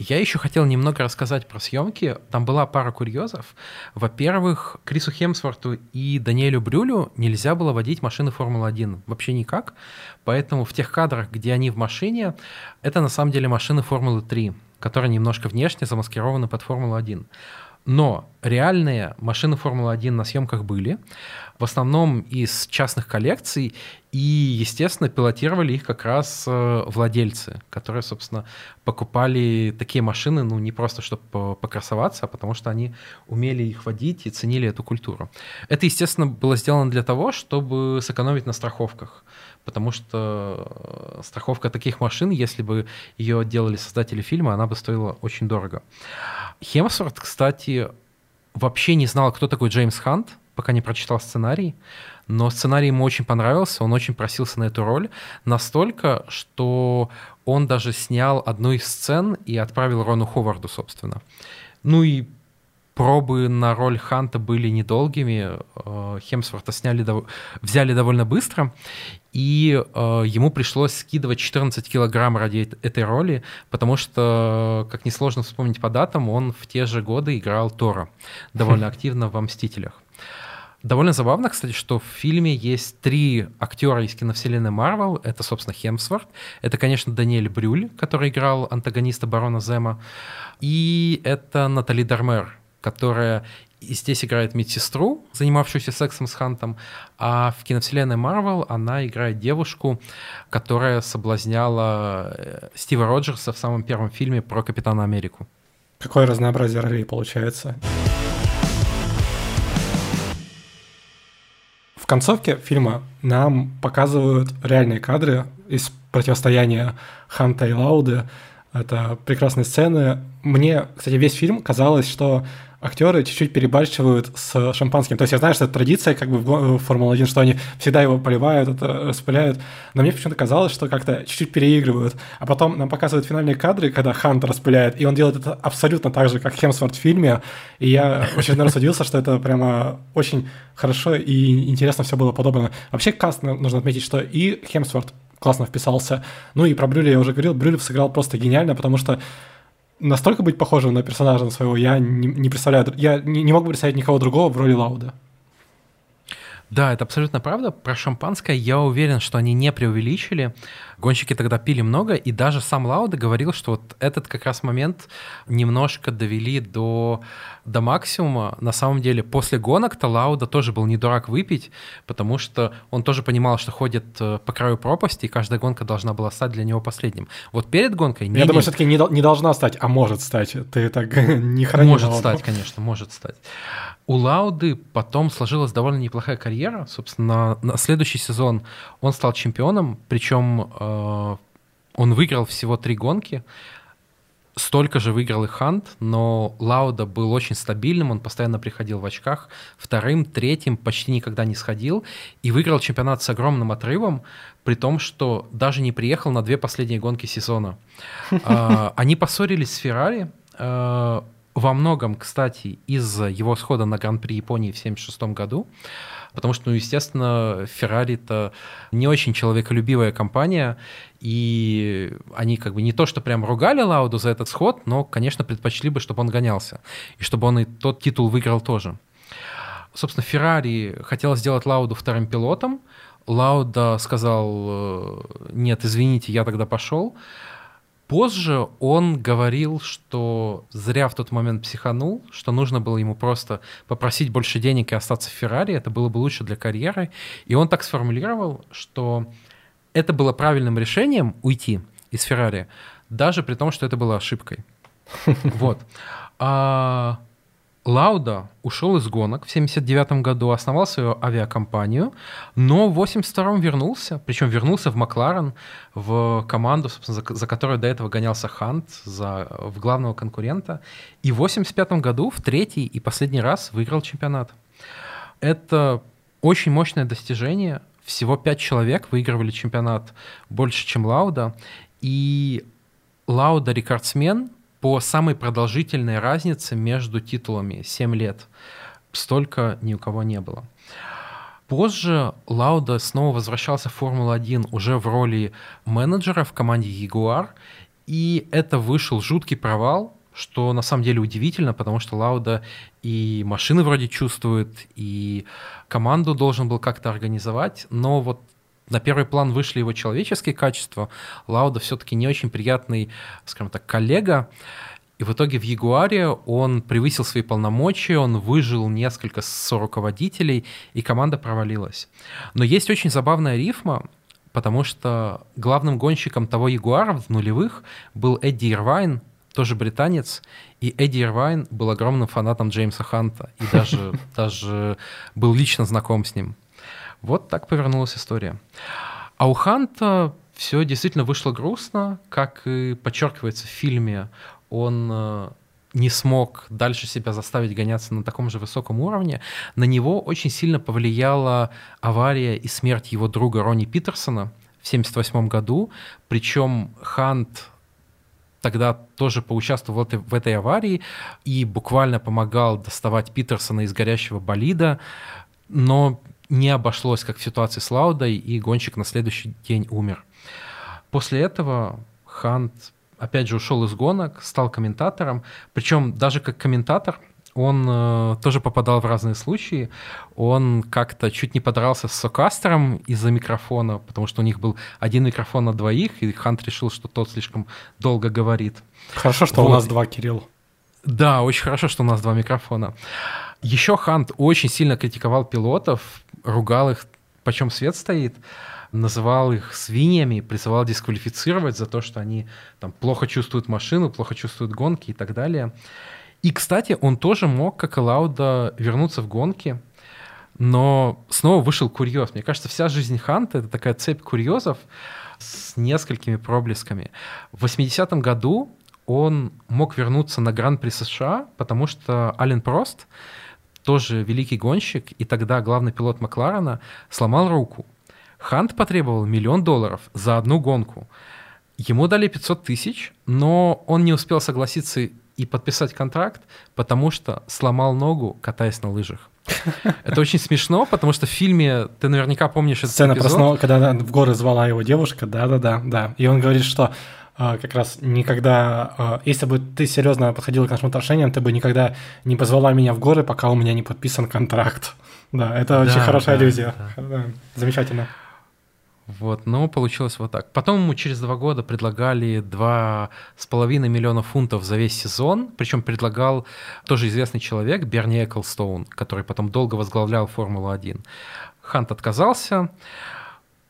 Я еще хотел немного рассказать про съемки. Там была пара курьезов. Во-первых, Крису Хемсворту и Даниэлю Брюлю нельзя было водить машины Формулы-1. Вообще никак. Поэтому в тех кадрах, где они в машине, это на самом деле машины Формулы-3, которые немножко внешне замаскированы под Формулу-1. Но реальные машины Формулы-1 на съемках были, в основном из частных коллекций, и, естественно, пилотировали их как раз э, владельцы, которые, собственно, покупали такие машины, ну, не просто чтобы покрасоваться, а потому что они умели их водить и ценили эту культуру. Это, естественно, было сделано для того, чтобы сэкономить на страховках потому что э, страховка таких машин, если бы ее делали создатели фильма, она бы стоила очень дорого. Хемсворт, кстати, вообще не знал, кто такой Джеймс Хант, пока не прочитал сценарий, но сценарий ему очень понравился, он очень просился на эту роль, настолько, что он даже снял одну из сцен и отправил Рону Ховарду, собственно. Ну и пробы на роль Ханта были недолгими. Э, Хемсворта сняли, взяли довольно быстро, и э, ему пришлось скидывать 14 килограмм ради этой роли, потому что, как несложно вспомнить по датам, он в те же годы играл Тора довольно активно во «Мстителях». Довольно забавно, кстати, что в фильме есть три актера из киновселенной Марвел. Это, собственно, Хемсворт. Это, конечно, Даниэль Брюль, который играл антагониста Барона Зема. И это Натали Дармер, которая и здесь играет медсестру, занимавшуюся сексом с Хантом, а в киновселенной Марвел она играет девушку, которая соблазняла э, Стива Роджерса в самом первом фильме про Капитана Америку. Какое разнообразие ролей получается. В концовке фильма нам показывают реальные кадры из противостояния Ханта и Лауды. Это прекрасные сцены. Мне, кстати, весь фильм казалось, что актеры чуть-чуть перебарщивают с шампанским. То есть я знаю, что это традиция как бы в Формуле-1, что они всегда его поливают, это распыляют, но мне почему-то казалось, что как-то чуть-чуть переигрывают. А потом нам показывают финальные кадры, когда Хант распыляет, и он делает это абсолютно так же, как Хемсворт в фильме, и я очень раз удивился, что это прямо очень хорошо и интересно все было подобрано. Вообще каст нужно отметить, что и Хемсворт классно вписался, ну и про Брюля я уже говорил, Брюлев сыграл просто гениально, потому что настолько быть похожим на персонажа на своего я не, не представляю. Я не, не мог представить никого другого в роли Лауда. Да, это абсолютно правда. Про шампанское я уверен, что они не преувеличили. Гонщики тогда пили много, и даже сам Лауда говорил, что вот этот как раз момент немножко довели до, до максимума. На самом деле, после гонок-то Лауда тоже был не дурак выпить, потому что он тоже понимал, что ходит э, по краю пропасти, и каждая гонка должна была стать для него последним. Вот перед гонкой... Я не, думаю, все-таки не, не должна стать, а может стать. Ты так не храни Может стать, конечно, может стать. У Лауды потом сложилась довольно неплохая карьера. Собственно, на, следующий сезон он стал чемпионом, причем э, он выиграл всего три гонки. Столько же выиграл и Хант, но Лауда был очень стабильным, он постоянно приходил в очках, вторым, третьим почти никогда не сходил и выиграл чемпионат с огромным отрывом, при том, что даже не приехал на две последние гонки сезона. Э, они поссорились с Феррари, э, во многом, кстати, из-за его схода на Гран-при Японии в 1976 году, потому что, ну, естественно, Феррари это не очень человеколюбивая компания, и они как бы не то, что прям ругали Лауду за этот сход, но, конечно, предпочли бы, чтобы он гонялся, и чтобы он и тот титул выиграл тоже. Собственно, Феррари хотел сделать Лауду вторым пилотом, Лауда сказал, э, нет, извините, я тогда пошел. Позже он говорил, что зря в тот момент психанул, что нужно было ему просто попросить больше денег и остаться в Феррари, это было бы лучше для карьеры. И он так сформулировал, что это было правильным решением уйти из Феррари, даже при том, что это было ошибкой. Вот. А Лауда ушел из гонок в 79 году, основал свою авиакомпанию, но в 82 вернулся, причем вернулся в Макларен, в команду, собственно, за, за которой до этого гонялся Хант, за, в главного конкурента, и в 85 году в третий и последний раз выиграл чемпионат. Это очень мощное достижение. Всего пять человек выигрывали чемпионат больше, чем Лауда, и Лауда рекордсмен по самой продолжительной разнице между титулами 7 лет. Столько ни у кого не было. Позже Лауда снова возвращался в Формулу-1 уже в роли менеджера в команде Ягуар, и это вышел жуткий провал, что на самом деле удивительно, потому что Лауда и машины вроде чувствует, и команду должен был как-то организовать, но вот на первый план вышли его человеческие качества. Лауда все-таки не очень приятный, скажем так, коллега. И в итоге в Ягуаре он превысил свои полномочия, он выжил несколько руководителей, и команда провалилась. Но есть очень забавная рифма, потому что главным гонщиком того Ягуара в нулевых был Эдди Ирвайн, тоже британец, и Эдди Ирвайн был огромным фанатом Джеймса Ханта, и даже, даже был лично знаком с ним. Вот так повернулась история. А у Ханта все действительно вышло грустно, как и подчеркивается в фильме, он э, не смог дальше себя заставить гоняться на таком же высоком уровне, на него очень сильно повлияла авария и смерть его друга Ронни Питерсона в 1978 году. Причем Хант тогда тоже поучаствовал в этой, аварии и буквально помогал доставать Питерсона из горящего болида, но не обошлось, как в ситуации с Лаудой, и гонщик на следующий день умер. После этого Хант опять же ушел из гонок, стал комментатором, причем даже как комментатор он э, тоже попадал в разные случаи. Он как-то чуть не подрался с Сокастером из-за микрофона, потому что у них был один микрофон на двоих, и Хант решил, что тот слишком долго говорит. Хорошо, что вот. у нас два, Кирилл. Да, очень хорошо, что у нас два микрофона. Еще Хант очень сильно критиковал пилотов, ругал их, почем свет стоит, называл их свиньями, призывал дисквалифицировать за то, что они там плохо чувствуют машину, плохо чувствуют гонки и так далее. И, кстати, он тоже мог, как и Лауда, вернуться в гонки, но снова вышел курьез. Мне кажется, вся жизнь Ханта — это такая цепь курьезов с несколькими проблесками. В 80-м году он мог вернуться на Гран-при США, потому что Ален Прост, тоже великий гонщик, и тогда главный пилот Макларена, сломал руку. Хант потребовал миллион долларов за одну гонку. Ему дали 500 тысяч, но он не успел согласиться и подписать контракт, потому что сломал ногу, катаясь на лыжах. Это очень смешно, потому что в фильме ты наверняка помнишь эпизод. Сцена, когда в горы звала его девушка, да-да-да, да. И он говорит, что как раз никогда, э, если бы ты серьезно подходил к нашим отношениям, ты бы никогда не позвала меня в горы, пока у меня не подписан контракт. Да, это да, очень хорошая да, иллюзия. Да. Замечательно. Вот, но получилось вот так. Потом ему через два года предлагали два с половиной миллиона фунтов за весь сезон, причем предлагал тоже известный человек, Берни Эклстоун, который потом долго возглавлял Формулу-1. Хант отказался,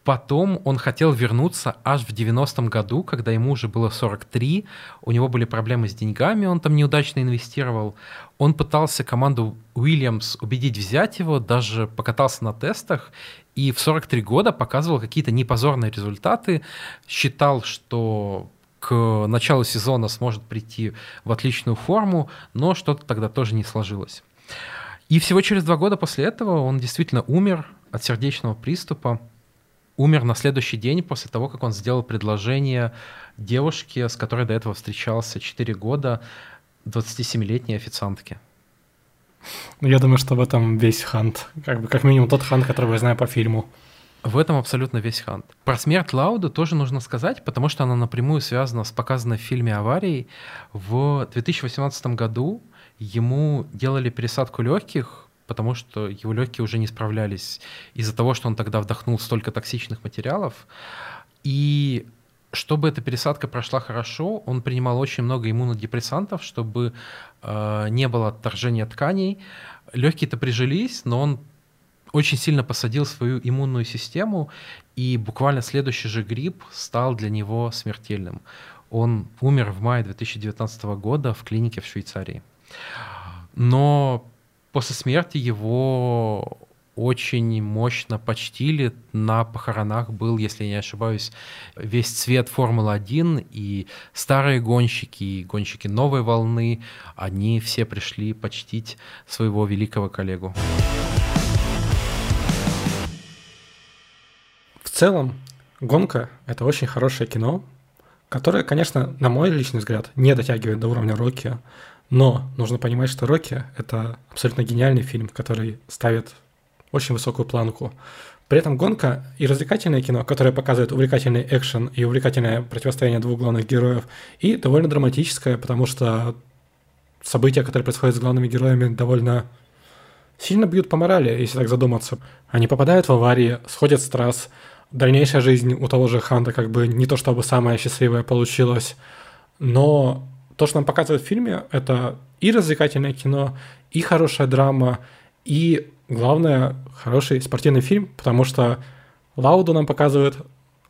Потом он хотел вернуться аж в 90-м году, когда ему уже было 43, у него были проблемы с деньгами, он там неудачно инвестировал. Он пытался команду Уильямс убедить взять его, даже покатался на тестах, и в 43 года показывал какие-то непозорные результаты, считал, что к началу сезона сможет прийти в отличную форму, но что-то тогда тоже не сложилось. И всего через два года после этого он действительно умер от сердечного приступа. Умер на следующий день после того, как он сделал предложение девушке, с которой до этого встречался 4 года, 27-летней официантке. Ну, я думаю, что в этом весь хант. Как, бы, как минимум тот хант, который я знаю по фильму. В этом абсолютно весь хант. Про смерть Лауда тоже нужно сказать, потому что она напрямую связана с показанной в фильме аварией. В 2018 году ему делали пересадку легких, потому что его легкие уже не справлялись из-за того, что он тогда вдохнул столько токсичных материалов. И чтобы эта пересадка прошла хорошо, он принимал очень много иммунодепрессантов, чтобы э, не было отторжения тканей. Легкие-то прижились, но он очень сильно посадил свою иммунную систему, и буквально следующий же грипп стал для него смертельным. Он умер в мае 2019 года в клинике в Швейцарии. Но после смерти его очень мощно почтили. На похоронах был, если я не ошибаюсь, весь цвет Формулы-1, и старые гонщики, и гонщики новой волны, они все пришли почтить своего великого коллегу. В целом, гонка — это очень хорошее кино, которое, конечно, на мой личный взгляд, не дотягивает до уровня Рокки, но нужно понимать, что Рокки — это абсолютно гениальный фильм, который ставит очень высокую планку. При этом гонка и развлекательное кино, которое показывает увлекательный экшен и увлекательное противостояние двух главных героев, и довольно драматическое, потому что события, которые происходят с главными героями, довольно сильно бьют по морали, если так задуматься. Они попадают в аварии, сходят с трасс, дальнейшая жизнь у того же Ханта как бы не то чтобы самая счастливая получилась, но то, что нам показывают в фильме, это и развлекательное кино, и хорошая драма, и главное, хороший спортивный фильм, потому что Лауду нам показывают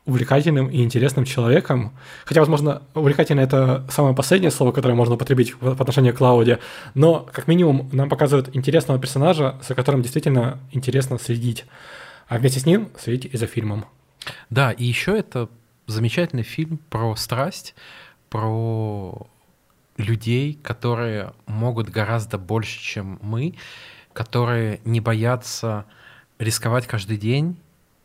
увлекательным и интересным человеком. Хотя, возможно, увлекательно это самое последнее слово, которое можно употребить в отношении к Лауде, но, как минимум, нам показывают интересного персонажа, за которым действительно интересно следить. А вместе с ним следить и за фильмом. Да, и еще это замечательный фильм про страсть, про людей, которые могут гораздо больше, чем мы, которые не боятся рисковать каждый день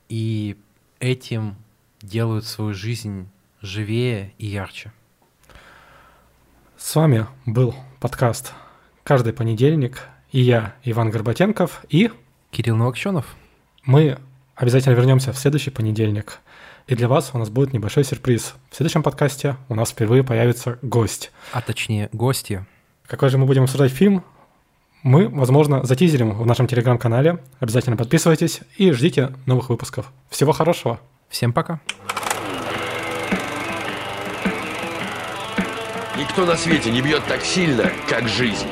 и этим делают свою жизнь живее и ярче. С вами был подкаст «Каждый понедельник» и я, Иван Горбатенков, и Кирилл Новокченов. мы обязательно вернемся в следующий понедельник. И для вас у нас будет небольшой сюрприз. В следующем подкасте у нас впервые появится гость. А точнее, гости. Какой же мы будем обсуждать фильм, мы, возможно, затизерим в нашем телеграм-канале. Обязательно подписывайтесь и ждите новых выпусков. Всего хорошего! Всем пока. Никто на свете не бьет так сильно, как жизнь.